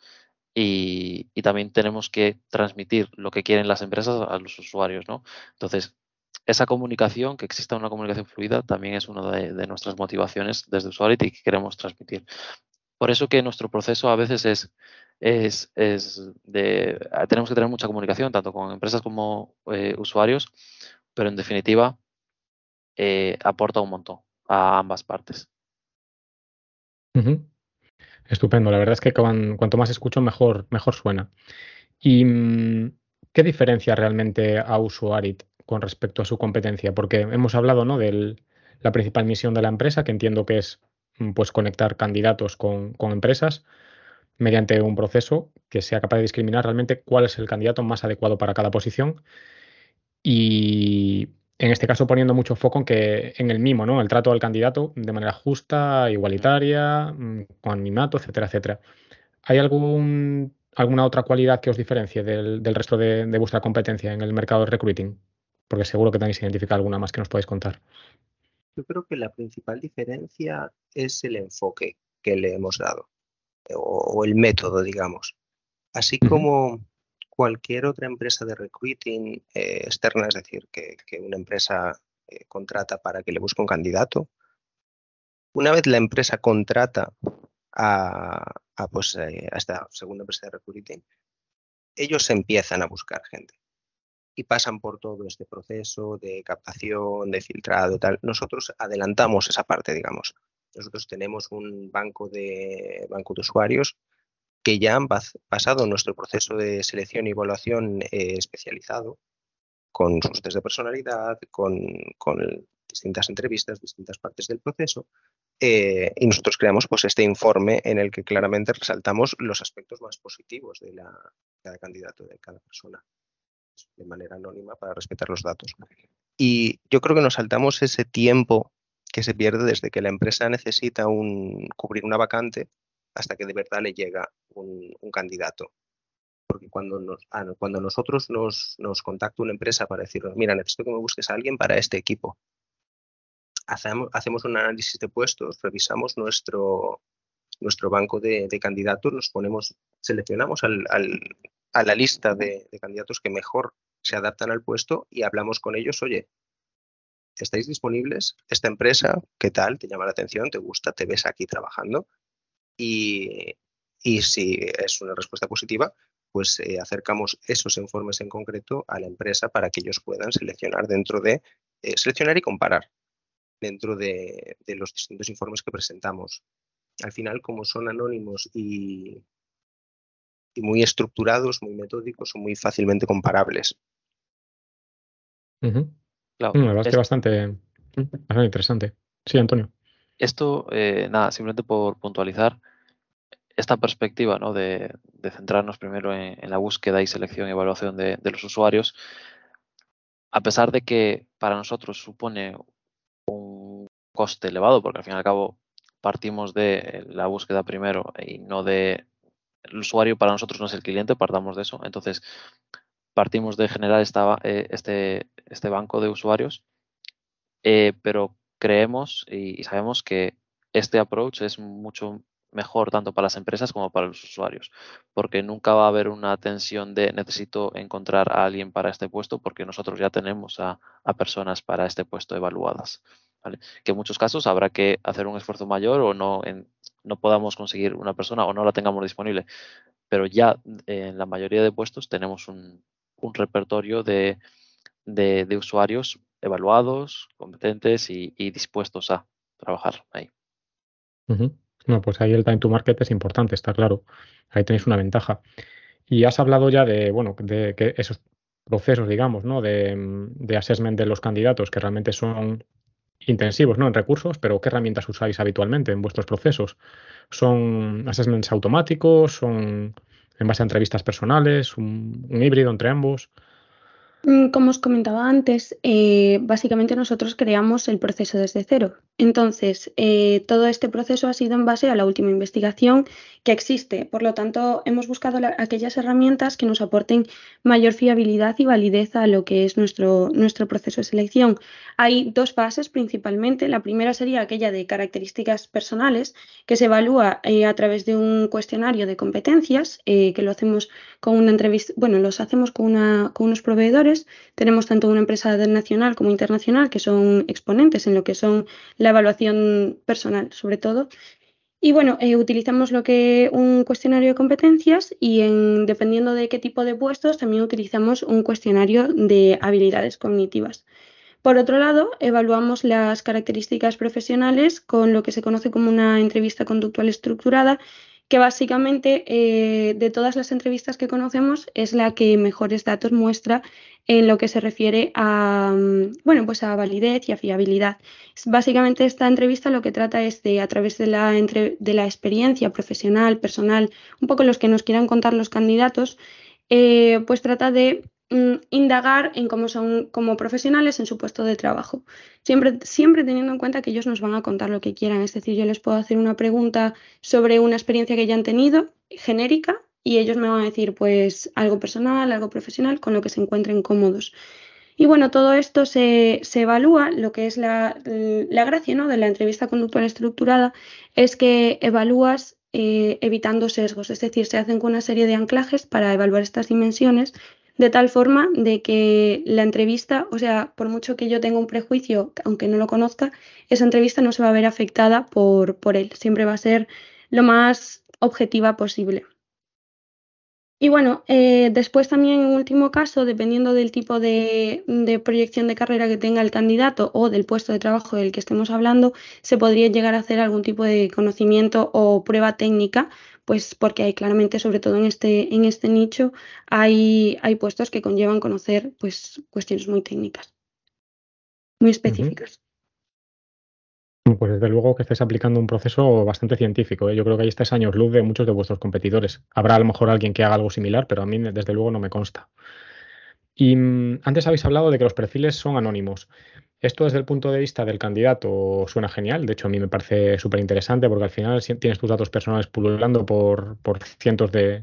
y, también tenemos que transmitir lo que quieren las empresas a los usuarios, ¿no? Entonces, esa comunicación, que exista una comunicación fluida, también es una de, nuestras motivaciones desde usuario y que queremos transmitir. Por eso que nuestro proceso a veces es, es, es de, tenemos que tener mucha comunicación, tanto con empresas como eh, usuarios, pero en definitiva eh, aporta un montón a ambas partes. Estupendo, la verdad es que cuanto más escucho, mejor, mejor suena. ¿Y mm, qué diferencia realmente a Usuarit con respecto a su competencia? Porque hemos hablado ¿no? de la principal misión de la empresa, que entiendo que es mm, pues, conectar candidatos con, empresas mediante un proceso que sea capaz de discriminar realmente cuál es el candidato más adecuado para cada posición. Y en este caso poniendo mucho foco en que en el mimo, ¿no? El trato al candidato de manera justa, igualitaria, mm, con animato, etcétera, etcétera. ¿Hay algún, alguna otra cualidad que os diferencie del, resto de, vuestra competencia en el mercado de recruiting? Porque seguro que tenéis identifica alguna más que nos podéis contar. Yo creo que la principal diferencia es el enfoque que le hemos dado o, el método, digamos. Así como cualquier otra empresa de recruiting eh, externa, es decir, que, una empresa eh, contrata para que le busque un candidato, una vez la empresa contrata a, pues, eh, a esta segunda empresa de recruiting, ellos empiezan a buscar gente y pasan por todo este proceso de captación, de filtrado tal. Nosotros adelantamos esa parte, digamos. Nosotros tenemos un banco de, banco de usuarios que ya han pasado nuestro proceso de selección y evaluación eh, especializado con sus test de personalidad, con, distintas entrevistas, distintas partes del proceso. Eh, y nosotros creamos pues, este informe en el que claramente resaltamos los aspectos más positivos de, la, cada candidato, de cada persona, de manera anónima para respetar los datos. Y yo creo que nos saltamos ese tiempo que se pierde desde que la empresa necesita un, cubrir una vacante hasta que de verdad le llega un, candidato. Porque cuando, nos, ah, cuando nosotros nos, nos contacta una empresa para decirnos, mira, necesito que me busques a alguien para este equipo, hacemos, hacemos un análisis de puestos, revisamos nuestro, nuestro banco de, candidatos, nos ponemos, seleccionamos al, a la lista de, candidatos que mejor se adaptan al puesto y hablamos con ellos, oye, ¿estáis disponibles? Esta empresa, ¿qué tal? ¿Te llama la atención? ¿Te gusta? ¿Te ves aquí trabajando? Y, si es una respuesta positiva, pues eh, acercamos esos informes en concreto a la empresa para que ellos puedan seleccionar dentro de, eh, seleccionar y comparar dentro de, los distintos informes que presentamos. Al final, como son anónimos y, y muy estructurados, muy metódicos, son muy fácilmente comparables. Claro, mm, bastante, bastante interesante. Sí, Antonio. Esto, eh, nada, simplemente por puntualizar, esta perspectiva ¿no? de, centrarnos primero en, la búsqueda y selección y evaluación de, los usuarios, a pesar de que para nosotros supone un coste elevado, porque al fin y al cabo partimos de la búsqueda primero y no de el usuario para nosotros no es el cliente, partamos de eso. Entonces, partimos de generar esta, eh, este, este banco de usuarios, eh, pero creemos y, sabemos que este approach es mucho mejor tanto para las empresas como para los usuarios, porque nunca va a haber una tensión de necesito encontrar a alguien para este puesto porque nosotros ya tenemos a, personas para este puesto evaluadas. Que en muchos casos habrá que hacer un esfuerzo mayor o no, no podamos conseguir una persona o no la tengamos disponible, pero ya en la mayoría de puestos tenemos un, un repertorio de, de, usuarios evaluados, competentes y, dispuestos a trabajar ahí. No, pues ahí el time to market es importante, está claro. Ahí tenéis una ventaja. Y has hablado ya de, bueno, de que esos procesos, digamos, ¿no? De, de assessment de los candidatos que realmente son intensivos, ¿no? En recursos, pero ¿qué herramientas usáis habitualmente en vuestros procesos? ¿Son assessments automáticos? ¿Son en base a entrevistas personales? ¿Un, híbrido entre ambos? Mm, como os comentaba antes, eh, básicamente nosotros creamos el proceso desde cero. Entonces, eh, todo este proceso ha sido en base a la última investigación que existe. Por lo tanto, hemos buscado aquellas herramientas que nos aporten mayor fiabilidad y validez a lo que es nuestro, nuestro proceso de selección. Hay dos fases principalmente. La primera sería aquella de características personales, que se evalúa eh, a través de un cuestionario de competencias, que lo hacemos con una entrevista, bueno, los hacemos con, una, con unos proveedores tenemos tanto una empresa nacional como internacional que son exponentes en lo que son la evaluación personal, sobre todo. Y bueno, eh, utilizamos lo que un cuestionario de competencias y en, dependiendo de qué tipo de puestos también utilizamos un cuestionario de habilidades cognitivas. Por otro lado, evaluamos las características profesionales con lo que se conoce como una entrevista conductual estructurada, que básicamente eh, de todas las entrevistas que conocemos es la que mejores datos muestra en lo que se refiere a, mm, bueno, pues a validez y a fiabilidad. Básicamente esta entrevista lo que trata es de, a través de la, de la experiencia profesional, personal, un poco los que nos quieran contar los candidatos, eh, pues trata de indagar en cómo son como profesionales en su puesto de trabajo. Siempre, siempre teniendo en cuenta que ellos nos van a contar lo que quieran. Es decir, yo les puedo hacer una pregunta sobre una experiencia que ya han tenido, genérica, y ellos me van a decir pues algo personal, algo profesional, con lo que se encuentren cómodos. Y bueno, todo esto se, evalúa, lo que es la, gracia ¿no? de la entrevista conductual estructurada es que evalúas eh, evitando sesgos, es decir, se hacen con una serie de anclajes para evaluar estas dimensiones de tal forma de que la entrevista, o sea, por mucho que yo tenga un prejuicio, aunque no lo conozca, esa entrevista no se va a ver afectada por, por él. Siempre va a ser lo más objetiva posible. Y bueno, eh, después también en último caso, dependiendo del tipo de, de, proyección de carrera que tenga el candidato o del puesto de trabajo del que estemos hablando, se podría llegar a hacer algún tipo de conocimiento o prueba técnica, pues porque hay claramente, sobre todo en este, en este nicho, hay, hay puestos que conllevan conocer pues, cuestiones muy técnicas, muy específicas. Uh -huh. Pues desde luego que estáis aplicando un proceso bastante científico. ¿eh? Yo creo que ahí estáis años luz de muchos de vuestros competidores. Habrá a lo mejor alguien que haga algo similar, pero a mí desde luego no me consta. Y mm, antes habéis hablado de que los perfiles son anónimos. Esto desde el punto de vista del candidato suena genial. De hecho, a mí me parece súper interesante porque al final tienes tus datos personales pululando por, por cientos de,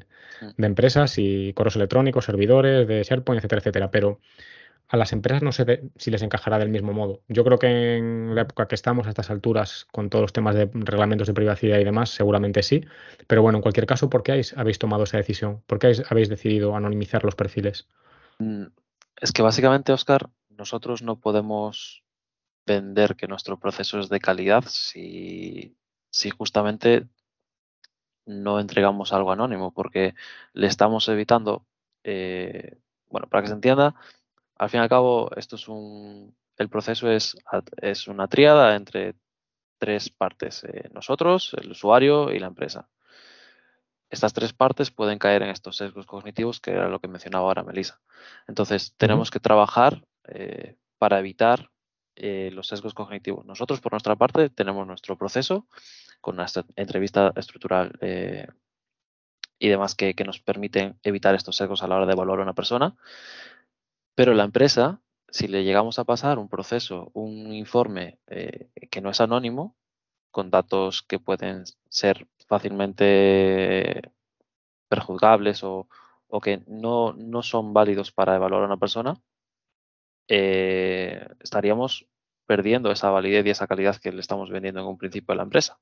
de, empresas y correos electrónicos, servidores de SharePoint, etcétera, etcétera. Pero a las empresas no sé si les encajará del mismo modo. Yo creo que en la época que estamos a estas alturas, con todos los temas de reglamentos de privacidad y demás, seguramente sí. Pero bueno, en cualquier caso, ¿por qué habéis, tomado esa decisión? ¿Por qué habéis, habéis decidido anonimizar los perfiles? Mm, es que básicamente, Oscar, nosotros no podemos vender que nuestro proceso es de calidad si, si justamente no entregamos algo anónimo, porque le estamos evitando, eh, bueno, para que se entienda, al fin y al cabo, esto es un, el proceso es, es una triada entre tres partes, eh, nosotros, el usuario y la empresa. Estas tres partes pueden caer en estos sesgos cognitivos, que era lo que mencionaba ahora Melissa. Entonces, tenemos que trabajar eh, para evitar eh, los sesgos cognitivos. Nosotros, por nuestra parte, tenemos nuestro proceso con una entrevista estructural eh, y demás que, nos permiten evitar estos sesgos a la hora de evaluar a una persona. Pero la empresa, si le llegamos a pasar un proceso, un informe que no es anónimo, con datos que pueden ser fácilmente perjuzgables o, o que no, no, son válidos para evaluar a una persona, eh, estaríamos perdiendo esa validez y esa calidad que le estamos vendiendo en un principio a la empresa.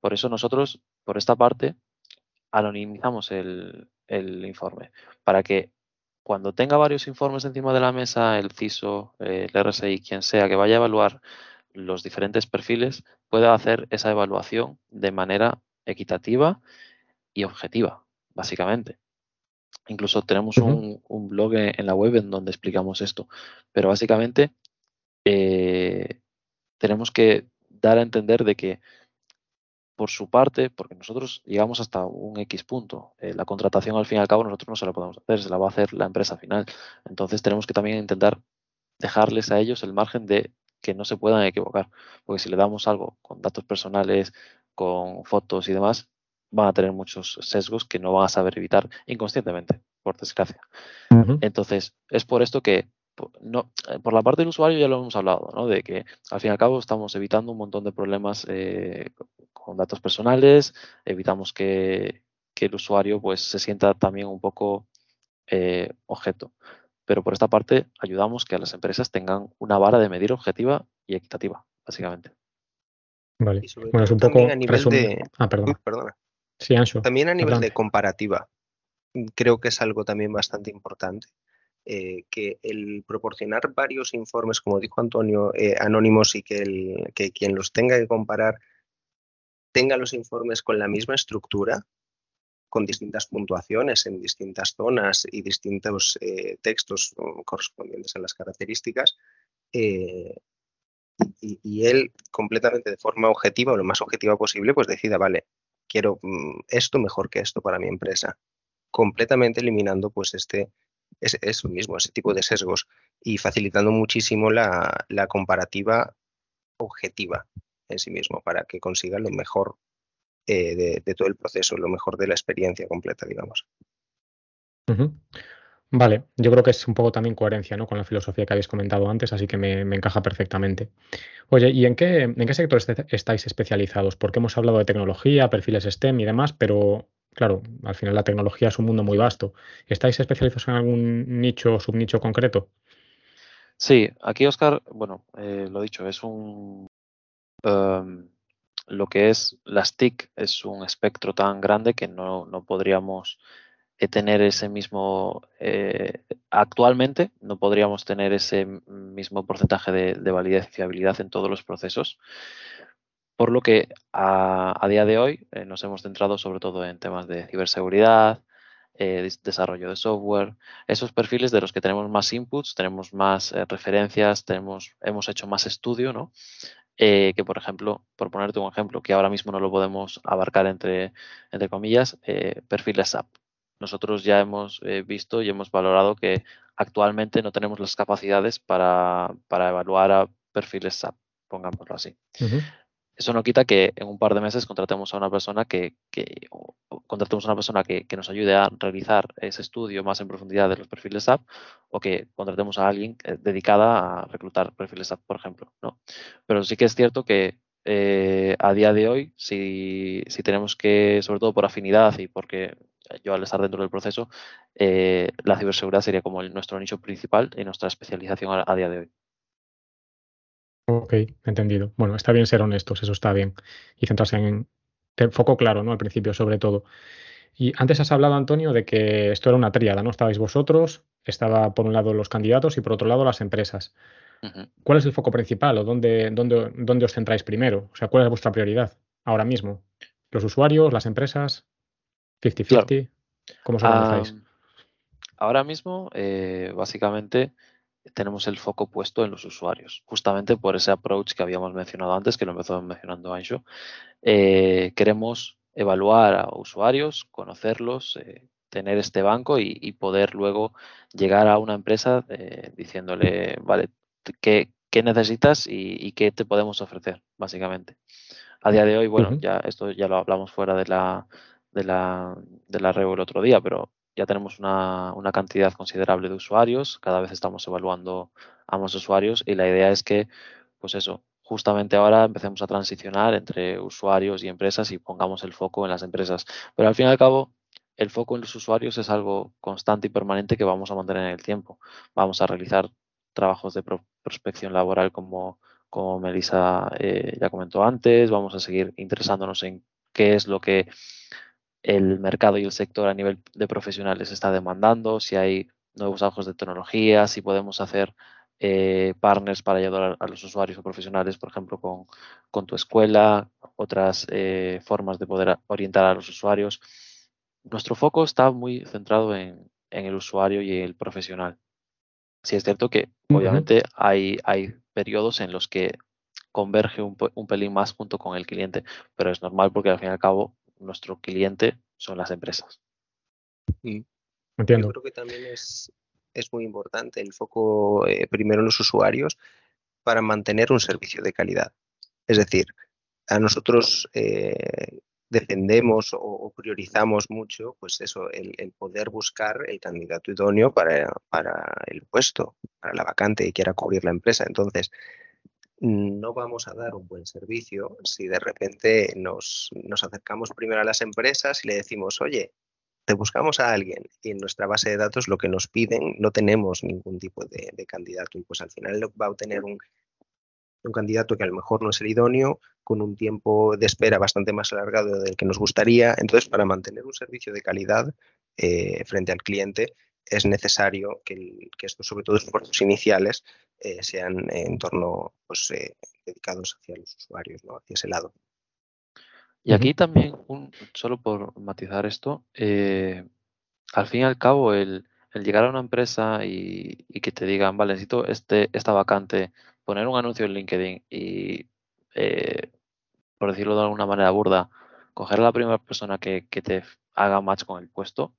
Por eso nosotros, por esta parte, anonimizamos el, el informe para que cuando tenga varios informes encima de la mesa, el CISO, el RSI, quien sea que vaya a evaluar los diferentes perfiles, pueda hacer esa evaluación de manera equitativa y objetiva, básicamente. Incluso tenemos un, un, blog en la web en donde explicamos esto. Pero básicamente eh, tenemos que dar a entender de que por su parte, porque nosotros llegamos hasta un X punto, eh, la contratación al fin y al cabo nosotros no se la podemos hacer, se la va a hacer la empresa final. Entonces tenemos que también intentar dejarles a ellos el margen de que no se puedan equivocar, porque si le damos algo con datos personales, con fotos y demás, van a tener muchos sesgos que no van a saber evitar inconscientemente, por desgracia. Uh -huh. Entonces, es por esto que no, eh, por la parte del usuario ya lo hemos hablado, ¿no? de que al fin y al cabo estamos evitando un montón de problemas eh, con datos personales, evitamos que, que, el usuario pues, se sienta también un poco eh, objeto. Pero por esta parte ayudamos que a las empresas tengan una vara de medir objetiva y equitativa, básicamente. Vale. Bueno, es un poco a nivel de... Ah. Uy, perdona. Sí, Ancho. También a nivel Adelante. de comparativa. Creo que es algo también bastante importante. Eh, que el proporcionar varios informes, como dijo Antonio, eh, anónimos y que, el, que, quien los tenga que comparar tenga los informes con la misma estructura, con distintas puntuaciones en distintas zonas y distintos eh, textos correspondientes a las características, y, y, él completamente de forma objetiva o lo más objetiva posible, pues decida, vale, quiero mm, esto mejor que esto para mi empresa, completamente eliminando pues este es eso mismo, ese tipo de sesgos y facilitando muchísimo la, comparativa objetiva en sí mismo para que consiga lo mejor eh, de, todo el proceso, lo mejor de la experiencia completa, digamos. Uh. Vale, yo creo que es un poco también coherencia ¿no? con la filosofía que habéis comentado antes, así que me, encaja perfectamente. Oye, ¿y en qué, en qué sector est estáis especializados? Porque hemos hablado de tecnología, perfiles STEM y demás, pero claro, al final la tecnología es un mundo muy vasto. ¿Estáis especializados en algún nicho o subnicho concreto? Sí, aquí Oscar, bueno, eh, lo dicho, es un... Um, lo que es las TIC es un espectro tan grande que no, no podríamos tener ese mismo... Eh, actualmente no podríamos tener ese mismo porcentaje de, de validez y fiabilidad en todos los procesos. Por lo que a, día de hoy eh, nos hemos centrado sobre todo en temas de ciberseguridad, eh, des- desarrollo de software, esos perfiles de los que tenemos más inputs, tenemos más referencias, tenemos, hemos hecho más estudio, ¿no? Que, por ejemplo, por ponerte un ejemplo, que ahora mismo no lo podemos abarcar entre, entre comillas, perfiles SAP. Nosotros ya hemos eh, visto y hemos valorado que actualmente no tenemos las capacidades para, para evaluar a perfiles SAP, pongámoslo así. Eso no quita que en un par de meses contratemos a una persona que, que- o- o contratemos a una persona que, que nos ayude a realizar ese estudio más en profundidad de los perfiles SAP o que contratemos a alguien eh, dedicada a reclutar perfiles SAP, por ejemplo, ¿no? Pero sí que es cierto que eh, a día de hoy, si, si tenemos que, sobre todo por afinidad y porque yo al estar dentro del proceso, eh, la ciberseguridad sería como el- nuestro nicho principal y nuestra especialización a- a día de hoy. Ok, entendido. Bueno, está bien ser honestos, eso está bien. Y centrarse en te- foco claro, ¿no? Al principio, sobre todo. Y antes has hablado, Antonio, de que esto era una tríada, ¿no? Estabais vosotros, estaba por un lado los candidatos y por otro lado las empresas. ¿Cuál es el foco principal o dónde, dónde, dónde os centráis primero? O sea, ¿cuál es vuestra prioridad ahora mismo? ¿Los usuarios, las empresas? ¿50-50? ¿Cómo os organizáis? Ahora mismo, eh, básicamente, tenemos el foco puesto en los usuarios, justamente por ese approach que habíamos mencionado antes, que lo empezó mencionando Ancho. Eh, queremos evaluar a usuarios, conocerlos, eh, tener este banco y, y poder luego llegar a una empresa eh, diciéndole, vale, ¿qué, qué necesitas y, y qué te podemos ofrecer, básicamente. A día de hoy, bueno, ya esto ya lo hablamos fuera de la, de la, de la el otro día, pero ya tenemos una, una cantidad considerable de usuarios, cada vez estamos evaluando a más usuarios y la idea es que, pues eso, justamente ahora empecemos a transicionar entre usuarios y empresas y pongamos el foco en las empresas. Pero al fin y al cabo, el foco en los usuarios es algo constante y permanente que vamos a mantener en el tiempo. Vamos a realizar trabajos de pro- prospección laboral como, como Melissa eh, ya comentó antes, vamos a seguir interesándonos en qué es lo que el mercado y el sector a nivel de profesionales está demandando, si hay nuevos auges de tecnología, si podemos hacer eh, partners para ayudar a, los usuarios o profesionales, por ejemplo, con, con tu escuela, otras eh, formas de poder orientar a los usuarios. Nuestro foco está muy centrado en, en el usuario y el profesional. Sí es cierto que obviamente hay, hay periodos en los que converge un, un pelín más junto con el cliente, pero es normal porque al fin y al cabo nuestro cliente son las empresas. Yo Entiendo. creo que también es, es muy importante el foco eh, primero en los usuarios para mantener un servicio de calidad. Es decir, a nosotros eh, defendemos o, o priorizamos mucho, pues eso, el, el poder buscar el candidato idóneo para, para el puesto, para la vacante que quiera cubrir la empresa. Entonces, no vamos a dar un buen servicio si de repente nos, nos acercamos primero a las empresas y le decimos, oye, te buscamos a alguien y en nuestra base de datos lo que nos piden no tenemos ningún tipo de, candidato y pues al final va a obtener un, un candidato que a lo mejor no es el idóneo con un tiempo de espera bastante más alargado del que nos gustaría. Entonces, para mantener un servicio de calidad eh, frente al cliente es necesario que, el- que estos, sobre todo esfuerzos iniciales, eh, sean en torno pues, eh, dedicados hacia los usuarios, ¿no? hacia ese lado. Y aquí también, un, solo por matizar esto, eh, al fin y al cabo, el, el llegar a una empresa y, y que te digan, vale, necesito este, esta vacante, poner un anuncio en LinkedIn y, eh, por decirlo de alguna manera burda, coger a la primera persona que, que te haga match con el puesto,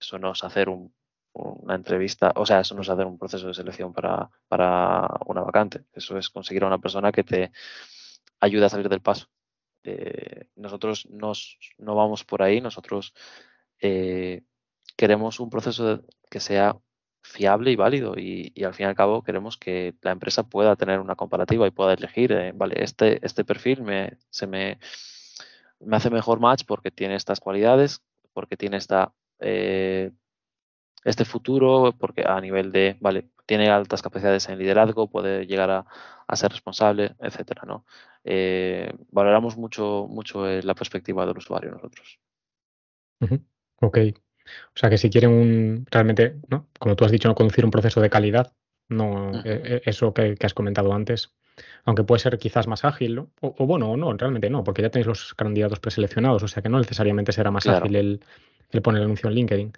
eso no es hacer un- una entrevista, o sea, eso no es hacer un proceso de selección para, para una vacante, eso es conseguir a una persona que te ayude a salir del paso. Eh, nosotros nos, no vamos por ahí, nosotros eh, queremos un proceso que sea fiable y válido y, y al fin y al cabo queremos que la empresa pueda tener una comparativa y pueda elegir, eh, vale, este, este perfil me, se me, me hace mejor match porque tiene estas cualidades, porque tiene esta, este futuro, porque a nivel de, vale, tiene altas capacidades en liderazgo, puede llegar a, a ser responsable, etcétera, ¿no? Eh, valoramos mucho, mucho eh, la perspectiva del usuario nosotros. Ok. O sea que si quieren un realmente, ¿no? Como tú has dicho, no conducir un proceso de calidad, no Ujú. eh, eso que, que has comentado antes, aunque puede ser quizás más ágil, ¿no? o, o bueno, o no, realmente no, porque ya tenéis los candidatos preseleccionados, o sea que no necesariamente será más Claro. ágil el, el poner el anuncio en LinkedIn,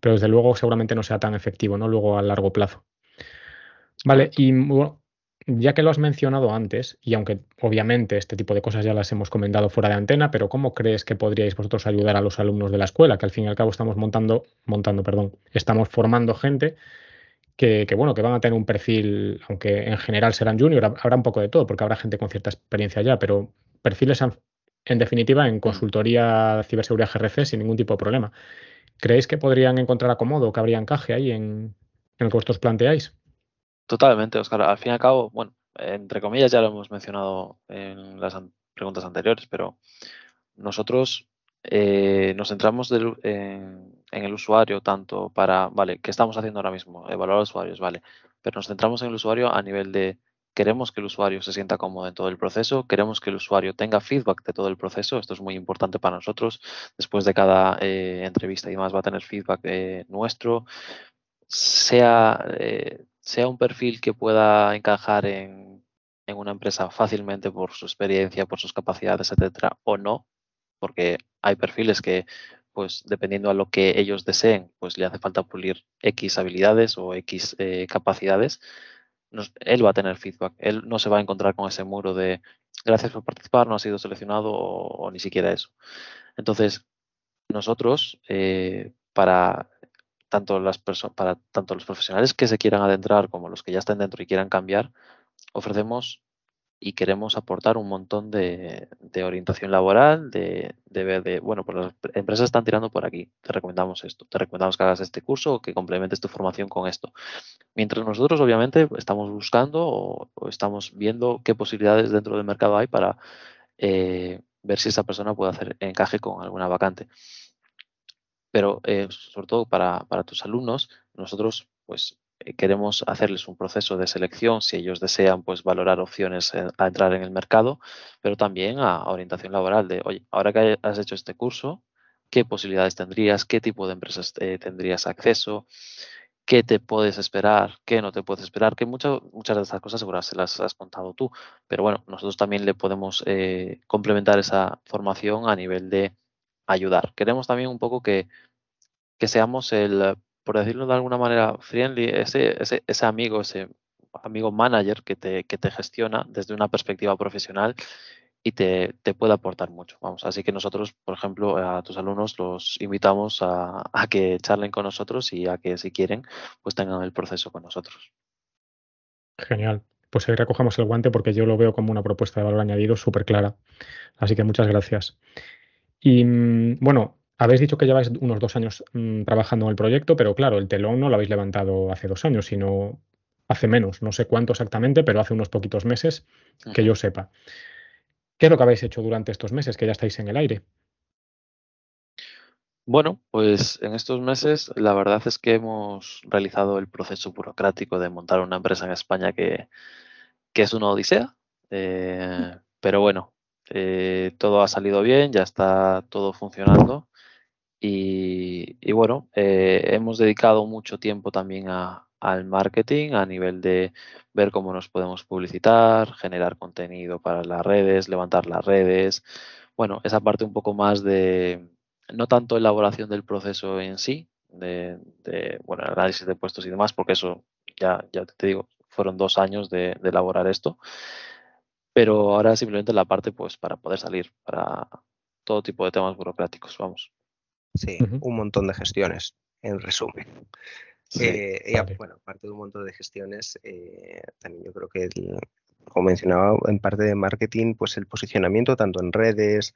pero desde luego seguramente no sea tan efectivo, ¿no? Luego a largo plazo. Vale, y bueno, ya que lo has mencionado antes, y aunque obviamente este tipo de cosas ya las hemos comentado fuera de antena, pero ¿cómo crees que podríais vosotros ayudar a los alumnos de la escuela? Que al fin y al cabo estamos montando, montando, perdón, estamos formando gente que, que, bueno, que van a tener un perfil, aunque en general serán junior, hab- habrá un poco de todo, porque habrá gente con cierta experiencia ya, pero perfiles en, en definitiva en consultoría ciberseguridad GRC sin ningún tipo de problema. ¿Creéis que podrían encontrar acomodo, que habría encaje ahí en, en lo que vosotros planteáis? Totalmente, Oscar. Al fin y al cabo, bueno, entre comillas ya lo hemos mencionado en las an- preguntas anteriores, pero nosotros eh, nos centramos del- en, en el usuario tanto para, vale, ¿qué estamos haciendo ahora mismo? Evaluar a los usuarios, vale, pero nos centramos en el usuario a nivel de queremos que el usuario se sienta cómodo en todo el proceso, queremos que el usuario tenga feedback de todo el proceso, esto es muy importante para nosotros, después de cada eh, entrevista y demás va a tener feedback eh, nuestro, sea, eh, sea un perfil que pueda encajar en, en una empresa fácilmente por su experiencia, por sus capacidades, etcétera, o no, porque hay perfiles que, pues dependiendo a lo que ellos deseen, pues le hace falta pulir X habilidades o X eh, capacidades, él va a tener feedback. Él no se va a encontrar con ese muro de gracias por participar, no ha sido seleccionado o, ni siquiera eso. Entonces, nosotros, eh, para tanto las para tanto los profesionales que se quieran adentrar como los que ya estén dentro y quieran cambiar, ofrecemos y queremos aportar un montón de, orientación laboral, de, de de, bueno, pues las empresas están tirando por aquí, te recomendamos esto, te recomendamos que hagas este curso o que complementes tu formación con esto. Mientras nosotros, obviamente, estamos buscando o, estamos viendo qué posibilidades dentro del mercado hay para eh, ver si esa persona puede hacer encaje con alguna vacante pero eh, sobre todo para, tus alumnos, nosotros pues queremos hacerles un proceso de selección si ellos desean pues valorar opciones eh, a entrar en el mercado, pero también a, orientación laboral de, oye, ahora que has hecho este curso, ¿qué posibilidades tendrías? ¿Qué tipo de empresas eh, tendrías acceso? ¿Qué te puedes esperar? ¿Qué no te puedes esperar? Que muchas muchas de estas cosas seguro se las has contado tú, pero bueno, nosotros también le podemos eh, complementar esa formación a nivel de ayudar. Queremos también un poco que, que seamos el, eh, por decirlo de alguna manera, friendly, ese, amigo, ese amigo manager que te, gestiona desde una perspectiva profesional y te, puede aportar mucho. Vamos, así que nosotros, por ejemplo, a tus alumnos los invitamos a, a que charlen con nosotros y a que si quieren, pues tengan el proceso con nosotros. Genial. Pues ahí recogemos el guante porque yo lo veo como una propuesta de valor añadido súper clara. Así que muchas gracias. Y mm, bueno, habéis dicho que lleváis unos dos años mm, trabajando en el proyecto, pero claro, el telón no lo habéis levantado hace dos años, sino hace menos. No sé cuánto exactamente, pero hace unos poquitos meses que yo sepa. ¿Qué es lo que habéis hecho durante estos meses que ya estáis en el aire? Bueno, pues en estos meses la verdad es que hemos realizado el proceso burocrático de montar una empresa en España que, que es una odisea, eh, pero bueno, eh, todo ha salido bien, ya está todo funcionando y, bueno, eh, hemos dedicado mucho tiempo también a- al marketing a nivel de ver cómo nos podemos publicitar, generar contenido para las redes, levantar las redes, bueno, esa parte un poco más de, no tanto elaboración del proceso en sí, de, de, bueno, análisis de puestos y demás, porque eso ya, ya te digo, fueron dos años de, de elaborar esto, pero ahora simplemente la parte pues para poder salir, para todo tipo de temas burocráticos, vamos. Sí, un montón de gestiones, en resumen. Sí. Eh, y bueno, aparte de un montón de gestiones, eh, también yo creo que, el- como mencionaba, en parte de marketing, pues el posicionamiento tanto en redes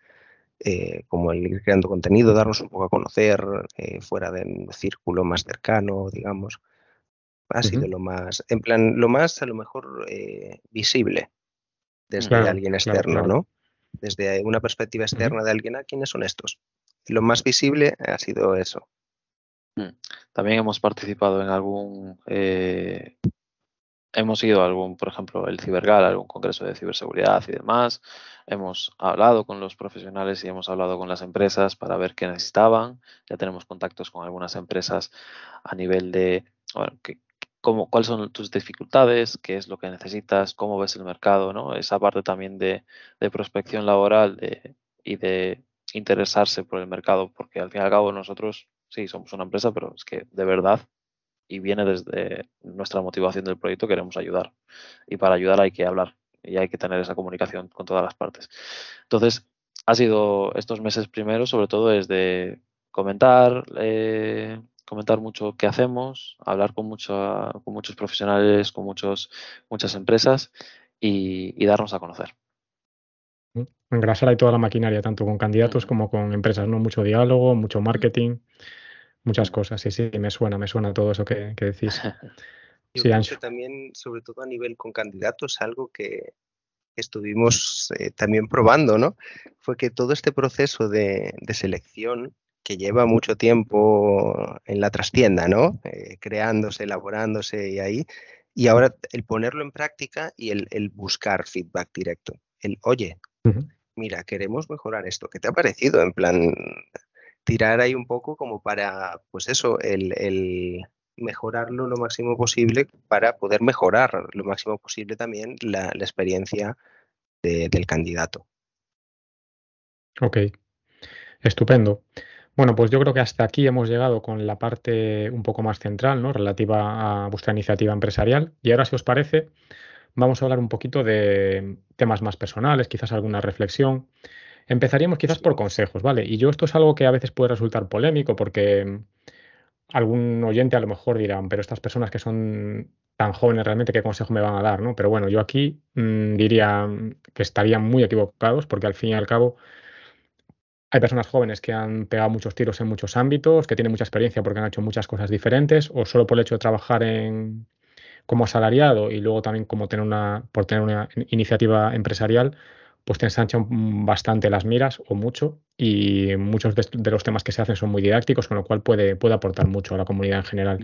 eh, como el ir creando contenido, darnos un poco a conocer eh, fuera del círculo más cercano, digamos, ha sido lo más, en plan, lo más a lo mejor eh, visible desde Claro, alguien externo, claro. ¿no? Desde una perspectiva externa de alguien, ¿a quiénes son estos? Lo más visible ha sido eso. También hemos participado en algún, eh, hemos ido a algún, por ejemplo, el Cibergal, algún congreso de ciberseguridad y demás. Hemos hablado con los profesionales y hemos hablado con las empresas para ver qué necesitaban. Ya tenemos contactos con algunas empresas a nivel de, bueno, cómo, cuáles son tus dificultades, qué es lo que necesitas, cómo ves el mercado, ¿no? Esa parte también de, de prospección laboral de, y de interesarse por el mercado, porque al fin y al cabo nosotros sí somos una empresa, pero es que de verdad y viene desde nuestra motivación del proyecto, queremos ayudar. Y para ayudar hay que hablar y hay que tener esa comunicación con todas las partes. Entonces, ha sido estos meses primeros, sobre todo, es de comentar, eh, comentar mucho qué hacemos, hablar con, mucho, con muchos profesionales, con muchos, muchas empresas y darnos a conocer. Engrasar ahí toda la maquinaria, tanto con candidatos como con empresas, ¿no? Mucho diálogo, mucho marketing, muchas cosas. Sí, sí, me suena, me suena todo eso que, que decís. Yo Sí, creo Ancho. que también, sobre todo a nivel con candidatos, algo que estuvimos eh, también probando, ¿no? Fue que todo este proceso de, de selección que lleva mucho tiempo en la trastienda, ¿no? Eh, creándose, elaborándose y ahí, y ahora el ponerlo en práctica y el, el buscar feedback directo. El, oye, Mira, queremos mejorar esto. ¿Qué te ha parecido? En plan, tirar ahí un poco como para, pues eso, el, el mejorarlo lo máximo posible para poder mejorar lo máximo posible también la, la experiencia de- del candidato. Ok, estupendo. Bueno, pues yo creo que hasta aquí hemos llegado con la parte un poco más central, ¿no? Relativa a vuestra iniciativa empresarial. Y ahora, si os parece, vamos a hablar un poquito de temas más personales, quizás alguna reflexión. Empezaríamos quizás por consejos, ¿vale? Y yo esto es algo que a veces puede resultar polémico porque mm, algún oyente a lo mejor dirán, pero estas personas que son tan jóvenes realmente, ¿qué consejo me van a dar, no? Pero bueno, yo aquí mm, diría mm, que estarían muy equivocados porque al fin y al cabo hay personas jóvenes que han pegado muchos tiros en muchos ámbitos, que tienen mucha experiencia porque han hecho muchas cosas diferentes, o solo por el hecho de trabajar en, como asalariado y luego también como tener una, por tener una in- iniciativa empresarial, pues te ensanchan mm, bastante las miras o mucho y muchos de, los temas que se hacen son muy didácticos, con lo cual puede, puede aportar mucho a la comunidad en general.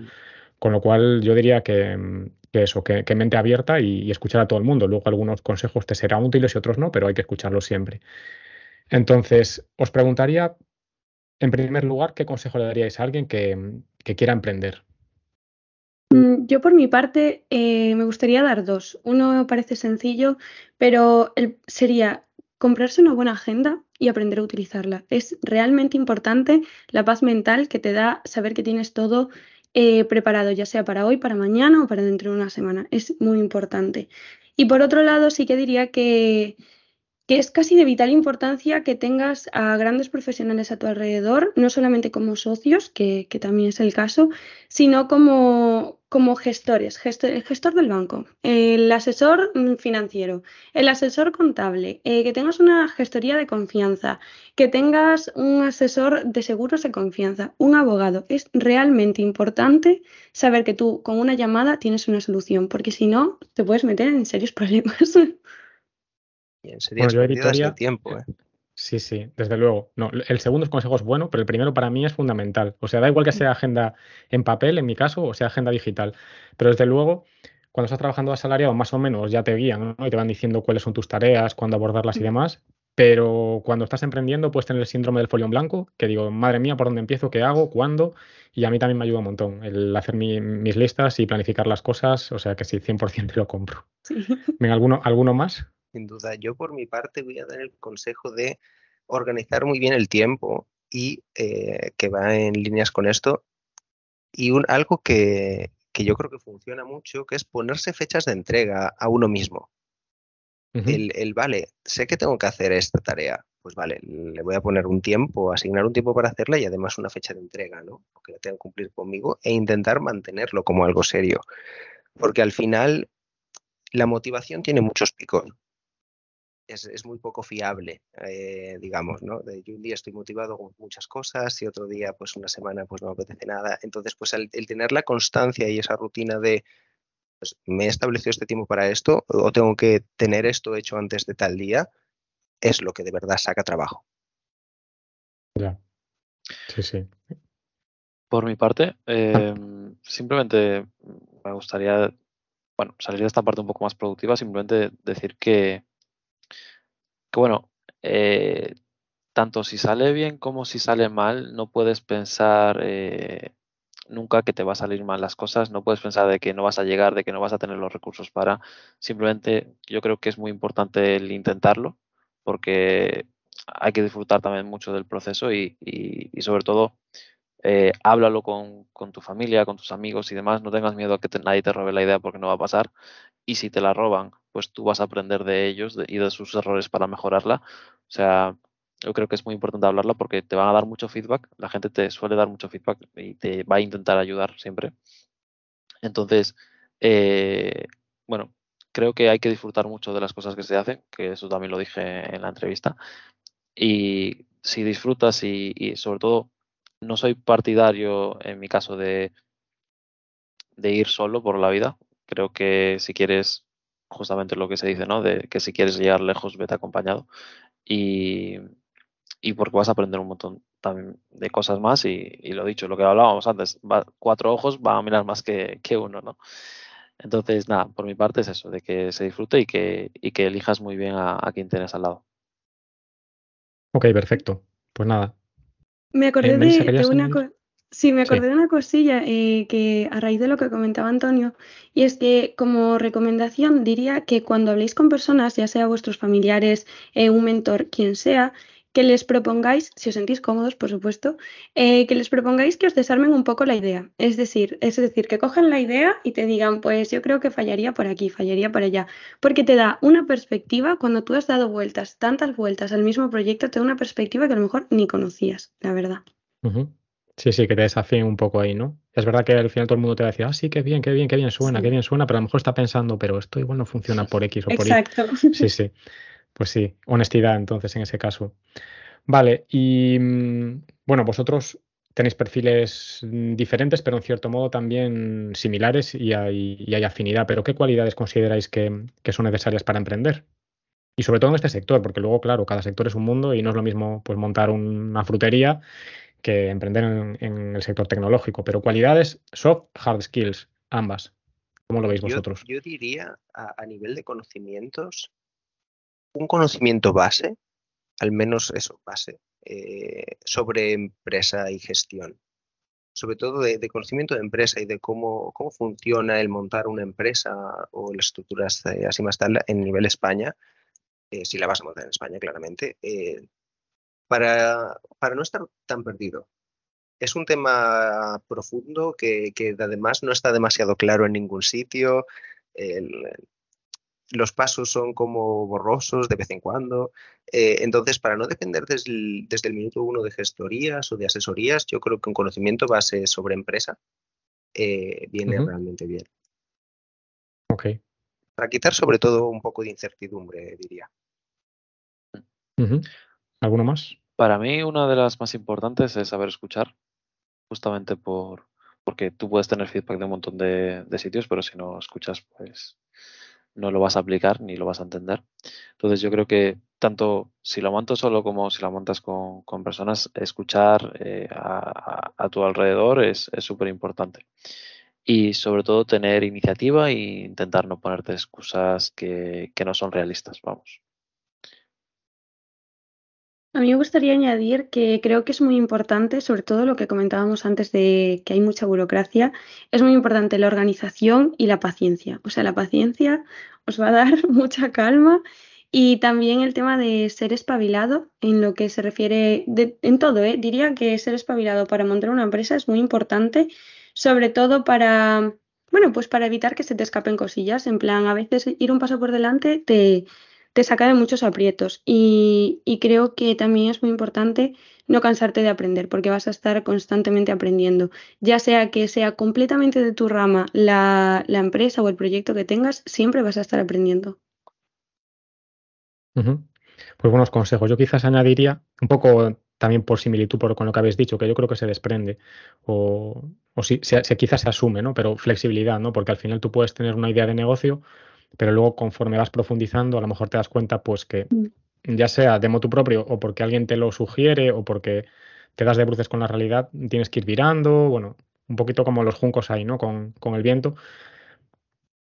Con lo cual yo diría que, mm, que eso, que, que mente abierta y, y escuchar a todo el mundo. Luego algunos consejos te serán útiles y otros no, pero hay que escucharlos siempre. Entonces, os preguntaría, en primer lugar, ¿qué consejo le daríais a alguien que, que quiera emprender? Mm, Yo por mi parte eh, me gustaría dar dos. Uno parece sencillo, pero el- sería comprarse una buena agenda y aprender a utilizarla. Es realmente importante la paz mental que te da saber que tienes todo eh, preparado, ya sea para hoy, para mañana o para dentro de una semana. Es muy importante. Y por otro lado, sí que diría que que es casi de vital importancia que tengas a grandes profesionales a tu alrededor, no solamente como socios, que, que también es el caso, sino como, como gestores, gesto- el gestor del banco, el asesor financiero, el asesor contable, eh, que tengas una gestoría de confianza, que tengas un asesor de seguros de confianza, un abogado. Es realmente importante saber que tú con una llamada tienes una solución, porque si no, te puedes meter en serios problemas. Bueno, pérdidas de editaría- tiempo. ¿eh? Sí, sí, desde luego. No, el segundo consejo es bueno, pero el primero para mí es fundamental. O sea, da igual que sea agenda en papel, en mi caso, o sea agenda digital. Pero desde luego, cuando estás trabajando asalariado, más o menos ya te guían, ¿no? Y te van diciendo cuáles son tus tareas, cuándo abordarlas y demás. Pero cuando estás emprendiendo, puedes tener el síndrome del folio en blanco, que digo, madre mía, ¿por dónde empiezo? ¿Qué hago? ¿Cuándo? Y a mí también me ayuda un montón el hacer mi- mis listas y planificar las cosas. O sea que sí, 100% te lo compro. Sí. Venga, ¿alguno, ¿alguno más? Sin duda, yo por mi parte voy a dar el consejo de organizar muy bien el tiempo y eh, que va en líneas con esto. Y un, algo que, que yo creo que funciona mucho, que es ponerse fechas de entrega a uno mismo. El, el, vale, sé que tengo que hacer esta tarea, pues vale, le voy a poner un tiempo, asignar un tiempo para hacerla y además una fecha de entrega, ¿no? Que la tengan que cumplir conmigo e intentar mantenerlo como algo serio. Porque al final la motivación tiene muchos picos. Es, es muy poco fiable, eh, digamos, ¿no? De, yo un día estoy motivado con muchas cosas y otro día, pues una semana, pues no me apetece nada. Entonces, pues el, el tener la constancia y esa rutina de, pues, me he establecido este tiempo para esto o tengo que tener esto hecho antes de tal día, es lo que de verdad saca trabajo. Ya. Sí, sí. Por mi parte, eh, simplemente me gustaría, bueno, salir de esta parte un poco más productiva, simplemente decir que, que bueno, eh, tanto si sale bien como si sale mal, no puedes pensar eh, nunca que te va a salir mal las cosas, no puedes pensar de que no vas a llegar, de que no vas a tener los recursos para, simplemente yo creo que es muy importante el intentarlo, porque hay que disfrutar también mucho del proceso y, y, y sobre todo eh, háblalo con, con, tu familia, con tus amigos y demás, no tengas miedo a que te, nadie te robe la idea porque no va a pasar y si te la roban, pues tú vas a aprender de ellos y de sus errores para mejorarla. O sea, yo creo que es muy importante hablarlo porque te van a dar mucho feedback, la gente te suele dar mucho feedback y te va a intentar ayudar siempre. Entonces, eh, bueno, creo que hay que disfrutar mucho de las cosas que se hacen, que eso también lo dije en la entrevista. Y si disfrutas y sobre todo, no soy partidario en mi caso de, ir solo por la vida. Creo que si quieres, justamente lo que se dice, ¿no? De que si quieres llegar lejos, vete acompañado. Y, porque vas a aprender un montón también de cosas más y, y lo dicho, lo que hablábamos antes, va, cuatro ojos van a mirar más que, que, uno, ¿no? Entonces, nada, por mi parte es eso, de que se disfrute y que, y que elijas muy bien a, a quien tienes al lado. Ok, perfecto. Pues nada. Me acordé eh, de, de, una cosa. Sí, me acordé sí. de una cosilla eh, que a raíz de lo que comentaba Antonio, y es que como recomendación diría que cuando habléis con personas, ya sea vuestros familiares, eh, un mentor, quien sea, que les propongáis, si os sentís cómodos, por supuesto, eh, que les propongáis que os desarmen un poco la idea. Es decir, es decir, que cojan la idea y te digan, pues yo creo que fallaría por aquí, fallaría por allá. Porque te da una perspectiva, cuando tú has dado vueltas, tantas vueltas al mismo proyecto, te da una perspectiva que a lo mejor ni conocías, la verdad. Uh -huh. Sí, sí, que te desafíen un poco ahí, ¿no? Es verdad que al final todo el mundo te va a decir, ah, sí, qué bien, qué bien, qué bien suena, sí. qué bien suena, pero a lo mejor está pensando, pero esto igual no funciona por X o por Exacto. Y. Sí, sí. Pues sí, honestidad entonces en ese caso. Vale, y mm, bueno, vosotros tenéis perfiles mm, diferentes, pero en cierto modo también similares y hay, y hay afinidad. Pero ¿qué cualidades consideráis que, que, son necesarias para emprender? Y sobre todo en este sector, porque luego, claro, cada sector es un mundo y no es lo mismo pues, montar una frutería que emprender en, en el sector tecnológico. Pero cualidades soft, hard skills, ambas. ¿Cómo lo veis vosotros? Yo, yo diría a, a nivel de conocimientos, un conocimiento base, al menos eso, base, eh, sobre empresa y gestión. Sobre todo de, conocimiento de empresa y de cómo, cómo funciona el montar una empresa o las estructuras eh, así más tal en nivel España, eh, si la vas a montar en España, claramente, para, para no estar tan perdido. Es un tema profundo que, que además no está demasiado claro en ningún sitio. Los pasos son como borrosos de vez en cuando. Eh, entonces, para no depender desde el, desde el, minuto uno de gestorías o de asesorías, yo creo que un conocimiento base sobre empresa eh, viene uh -huh. realmente bien. Ok. Para quitar sobre todo un poco de incertidumbre, diría. Uh -huh. ¿Alguno más? Para mí, una de las más importantes es saber escuchar, justamente por porque tú puedes tener feedback de un montón de, de sitios, pero si no escuchas, pues no lo vas a aplicar ni lo vas a entender. Entonces yo creo que tanto si lo montas solo como si lo montas con, con personas, escuchar eh, a, a, tu alrededor es súper importante. Y sobre todo tener iniciativa e intentar no ponerte excusas que, que no son realistas, vamos. A mí me gustaría añadir que creo que es muy importante, sobre todo lo que comentábamos antes de que hay mucha burocracia, es muy importante la organización y la paciencia. O sea, la paciencia os va a dar mucha calma y también el tema de ser espabilado en lo que se refiere, en todo, ¿eh? diría que ser espabilado para montar una empresa es muy importante, sobre todo para, bueno, pues para evitar que se te escapen cosillas. En plan, a veces ir un paso por delante te te saca de muchos aprietos. Y, creo que también es muy importante no cansarte de aprender, porque vas a estar constantemente aprendiendo. Ya sea que sea completamente de tu rama la, empresa o el proyecto que tengas, siempre vas a estar aprendiendo. Pues buenos consejos. Yo quizás añadiría un poco también por similitud por, con lo que habéis dicho, que yo creo que se desprende o, o si, quizás se asume, ¿no? Pero flexibilidad, ¿no? Porque al final tú puedes tener una idea de negocio, pero luego conforme vas profundizando a lo mejor te das cuenta pues que Mm. ya sea de motu propio o porque alguien te lo sugiere o porque te das de bruces con la realidad, tienes que ir virando, bueno, un poquito como los juncos ahí, ¿no? Con, con el viento,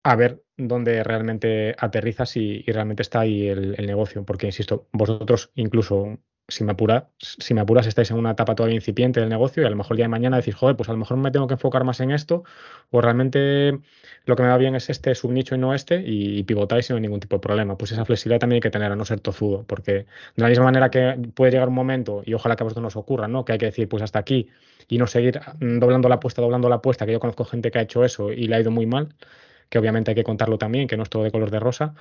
a ver dónde realmente aterrizas y, y realmente está ahí el, el, negocio, porque insisto, vosotros incluso si me, apura, si me apuras estáis en una etapa todavía incipiente del negocio y a lo mejor el día de mañana decís, joder, pues a lo mejor me tengo que enfocar más en esto o realmente lo que me va bien es este subnicho y no este y, pivotáis sin ningún tipo de problema. Pues esa flexibilidad también hay que tener a no ser tozudo, porque de la misma manera que puede llegar un momento, y ojalá que a vosotros nos ocurra, ¿no? Que hay que decir, pues hasta aquí y no seguir doblando la apuesta, doblando la apuesta, que yo conozco gente que ha hecho eso y le ha ido muy mal, que obviamente hay que contarlo también, que no es todo de color de rosa,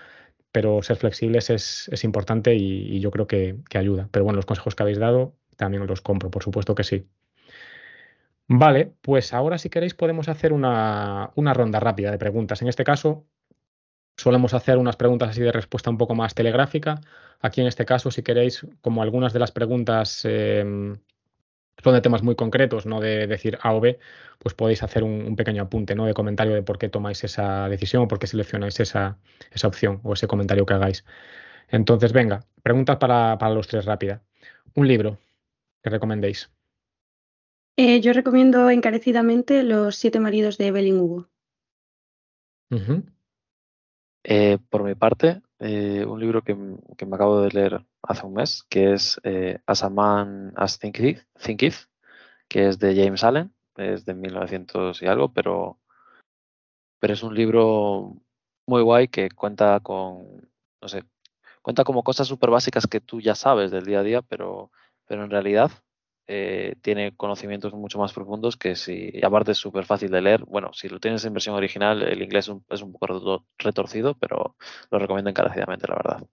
pero ser flexibles es, importante y, yo creo que, ayuda. Pero bueno, los consejos que habéis dado también los compro, por supuesto que sí. Vale, pues ahora si queréis podemos hacer una, ronda rápida de preguntas. En este caso, solemos hacer unas preguntas así de respuesta un poco más telegráfica. Aquí en este caso, si queréis, como algunas de las preguntas em, son de temas muy concretos, no de decir A o B, pues podéis hacer un, pequeño apunte, ¿no? De comentario de por qué tomáis esa decisión o por qué seleccionáis esa, esa opción o ese comentario que hagáis. Entonces, venga, preguntas para, los tres rápida. Un libro que recomendéis. Eh, yo recomiendo encarecidamente Los siete maridos de Evelyn Hugo. Eh, por mi parte, eh, un libro que, me acabo de leer hace un mes, que es As a Man as Thinketh, que es de James Allen, es de 1900 y algo, pero, pero es un libro muy guay que cuenta con, no sé, cuenta como cosas súper básicas que tú ya sabes del día a día, pero, pero en realidad eh, tiene conocimientos mucho más profundos que si, y aparte es súper fácil de leer. Bueno, si lo tienes en versión original, el inglés es un, poco retorcido, pero lo recomiendo encarecidamente, la verdad.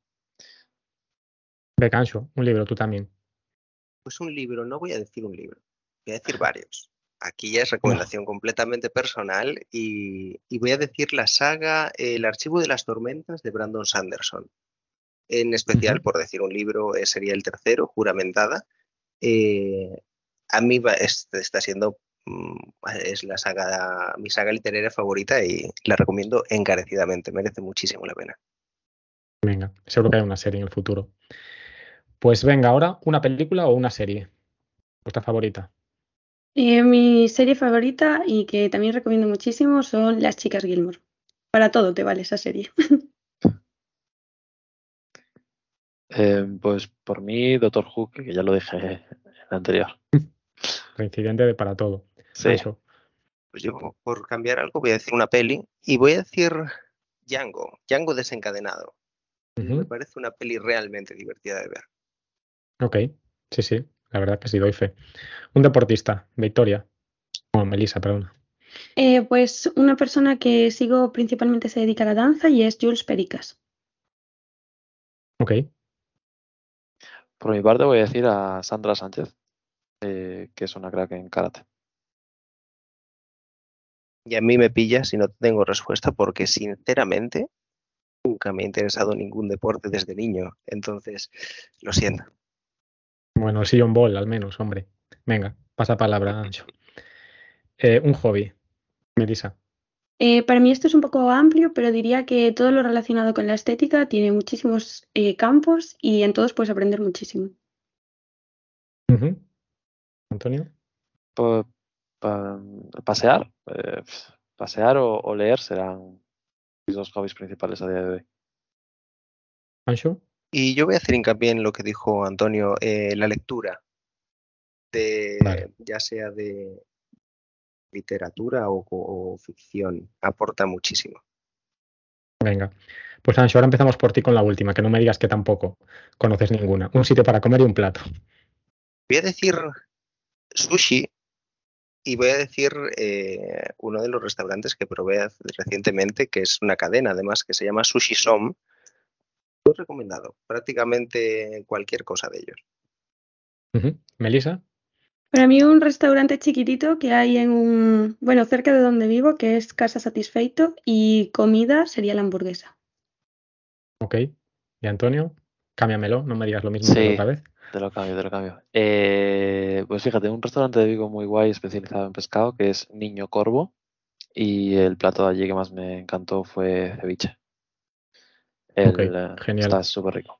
Becancho, un libro, tú también. Pues un libro, no voy a decir un libro, voy a decir varios. Aquí ya es recomendación completamente personal y, voy a decir la saga El archivo de las tormentas de Brandon Sanderson. En especial, por decir un libro, eh, sería el tercero, Juramentada, eh, a mí está siendo mm, es la saga, mi saga literaria favorita y la recomiendo encarecidamente, merece muchísimo la pena. Venga, seguro que hay una serie en el futuro. Pues venga, ahora una película o una serie. ¿Vuestra favorita? Eh, mi serie favorita y que también recomiendo muchísimo son Las chicas Gilmore. Para todo te vale esa serie. Eh, pues por mí, Doctor Who, que ya lo dije en el anterior. Reincidente de para todo. Sí. Pues yo, por cambiar algo, voy a decir una peli y voy a decir Django, Django desencadenado. Me parece una peli realmente divertida de ver. Ok, sí, sí, la verdad que sí, doy fe. Un deportista, Victoria. O Melissa, perdón. Eh, pues una persona que sigo principalmente se dedica a la danza y es Jules Pericas. Ok. Por mi parte voy a decir a Sandra Sánchez, eh, que es una crack en karate. Y a mí me pilla si no tengo respuesta porque sinceramente nunca me ha interesado ningún deporte desde niño. Entonces, lo siento. Bueno, el sillón ball al menos, hombre. Venga, pasa palabra, Ancho. Eh, un hobby, Melissa. Eh, para mí esto es un poco amplio, pero diría que todo lo relacionado con la estética tiene muchísimos eh, campos y en todos puedes aprender muchísimo. Antonio. pasear, eh, pasear o, leer serán mis dos hobbies principales a día de hoy. Ancho. Y yo voy a hacer hincapié en lo que dijo Antonio, la lectura, de, ya sea de, literatura o, ficción. Aporta muchísimo. Venga. Pues Ancho, ahora empezamos por ti con la última, que no me digas que tampoco conoces ninguna. Un sitio para comer y un plato. Voy a decir sushi y voy a decir eh, uno de los restaurantes que probé recientemente, que es una cadena además, que se llama Sushi Som. Muy recomendado, prácticamente cualquier cosa de ellos. Melissa. Para mí un restaurante chiquitito que hay en un, bueno, cerca de donde vivo, que es Casa Satisfeito, y comida sería la hamburguesa. Ok. ¿Y Antonio? Cámbiamelo, no me digas lo mismo que otra vez. Te lo cambio, te lo cambio. Eh, pues fíjate, un restaurante de Vigo muy guay especializado en pescado que es Niño Corvo y el plato de allí que más me encantó fue ceviche. El, eh, genial. Está súper rico.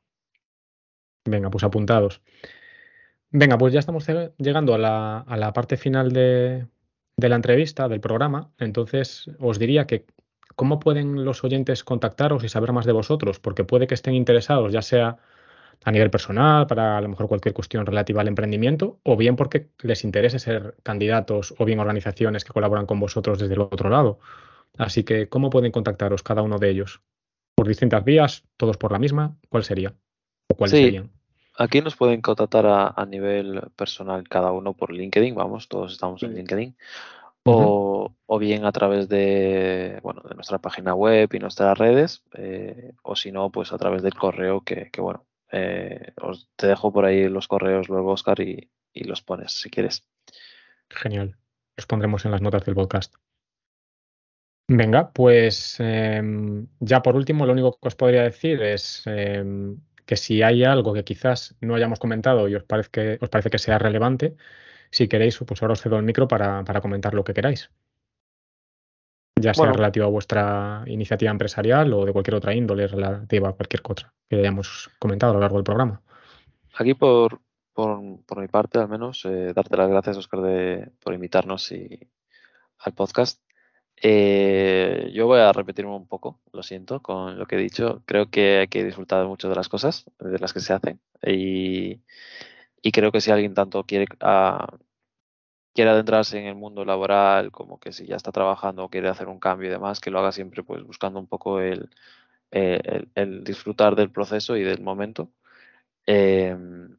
Venga, pues apuntados. Venga, pues ya estamos llegando a la, parte final de, la entrevista, del programa. Entonces, os diría que cómo pueden los oyentes contactaros y saber más de vosotros, porque puede que estén interesados, ya sea a nivel personal, para a lo mejor cualquier cuestión relativa al emprendimiento, o bien porque les interese ser candidatos o bien organizaciones que colaboran con vosotros desde el otro lado. Así que, ¿cómo pueden contactaros cada uno de ellos? ¿Por distintas vías? ¿Todos por la misma? ¿Cuál sería? ¿O cuáles Sí. serían? Aquí nos pueden contactar a, a nivel personal cada uno por LinkedIn, vamos, todos estamos en. LinkedIn, o, o bien a través de, bueno, de nuestra página web y nuestras redes, eh, o si no, pues a través del correo que, que, bueno, eh, os, te dejo por ahí los correos luego, Oscar, y, y los pones si quieres. Genial. Los pondremos en las notas del podcast. Venga, pues em, ya por último, lo único que os podría decir es em, que si hay algo que quizás no hayamos comentado y os parece, os parece que sea relevante, si queréis, pues ahora os cedo el micro para, para comentar lo que queráis. Ya sea Bueno. relativo a vuestra iniciativa empresarial o de cualquier otra índole relativa a cualquier cosa que hayamos comentado a lo largo del programa. Aquí por, por, por mi parte, al menos, eh, darte las gracias, Oscar, de, por invitarnos y, al podcast. Eh, yo voy a repetirme un poco, lo siento, con lo que he dicho. Creo que hay que disfrutar mucho de las cosas, de las que se hacen. Y, y creo que si alguien tanto quiere, ah, quiere adentrarse en el mundo laboral, como que si ya está trabajando o quiere hacer un cambio y demás, que lo haga siempre pues buscando un poco el, eh, el- el disfrutar del proceso y del momento. Em,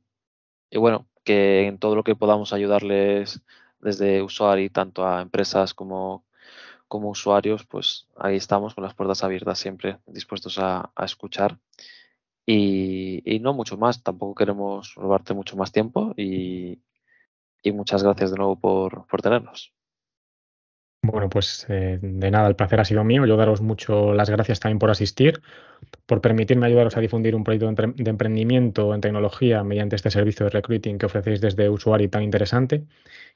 y bueno, que en todo lo que podamos ayudarles desde usuario, tanto a empresas como, como usuarios, pues ahí estamos con las puertas abiertas siempre, dispuestos a, escuchar. Y, y no mucho más, tampoco queremos robarte mucho más tiempo y, y muchas gracias de nuevo por, por tenernos. Bueno, pues eh, de nada, el placer ha sido mío. Yo daros mucho las gracias también por asistir, por permitirme ayudaros a difundir un proyecto de, empre- de emprendimiento en tecnología mediante este servicio de recruiting que ofrecéis desde usuario tan interesante,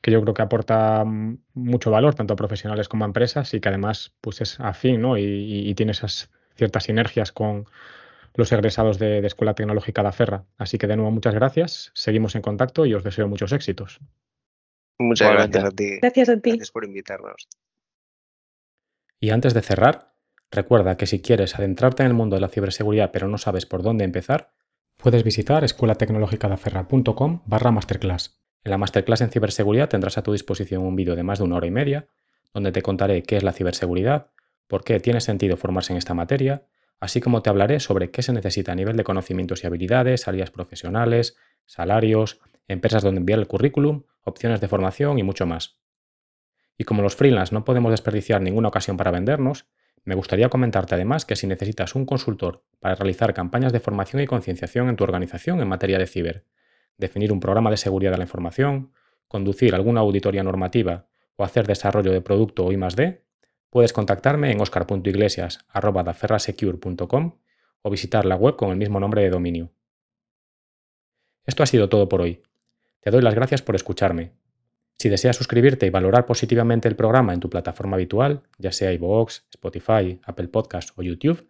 que yo creo que aporta mm, mucho valor tanto a profesionales como a empresas y que además pues es afín ¿no? y, tiene esas ciertas sinergias con los egresados de, de Escuela Tecnológica de Aferra. Así que de nuevo muchas gracias, seguimos en contacto y os deseo muchos éxitos. Muchas gracias a ti. Gracias a ti. Gracias por invitarnos. Y antes de cerrar, recuerda que si quieres adentrarte en el mundo de la ciberseguridad pero no sabes por dónde empezar, puedes visitar escuelatecnologicadaferra.com barra masterclass. En la masterclass en ciberseguridad tendrás a tu disposición un vídeo de más de una hora y media, donde te contaré qué es la ciberseguridad, por qué tiene sentido formarse en esta materia, así como te hablaré sobre qué se necesita a nivel de conocimientos y habilidades, salidas profesionales, salarios, empresas donde enviar el currículum, opciones de formación y mucho más. Y como los freelance no podemos desperdiciar ninguna ocasión para vendernos, me gustaría comentarte además que si necesitas un consultor para realizar campañas de formación y concienciación en tu organización en materia de ciber, definir un programa de seguridad de la información, conducir alguna auditoría normativa o hacer desarrollo de producto o I+D, puedes contactarme en oscar.iglesias.daferrasecure.com o visitar la web con el mismo nombre de dominio. Esto ha sido todo por hoy. Te doy las gracias por escucharme. Si deseas suscribirte y valorar positivamente el programa en tu plataforma habitual, ya sea iVoox, Spotify, Apple Podcast o YouTube,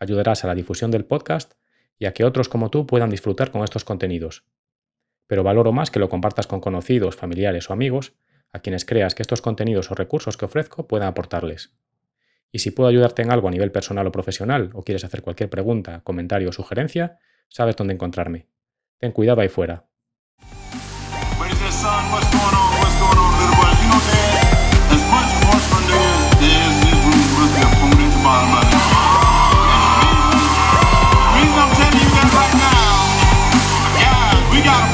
ayudarás a la difusión del podcast y a que otros como tú puedan disfrutar con estos contenidos. Pero valoro más que lo compartas con conocidos, familiares o amigos a quienes creas que estos contenidos o recursos que ofrezco puedan aportarles. Y si puedo ayudarte en algo a nivel personal o profesional o quieres hacer cualquier pregunta, comentario o sugerencia, sabes dónde encontrarme. Ten cuidado ahí fuera. What is that son? What's going on? What's going on, little boy? You know as much this room. The reason I'm telling you that right now, guys, we got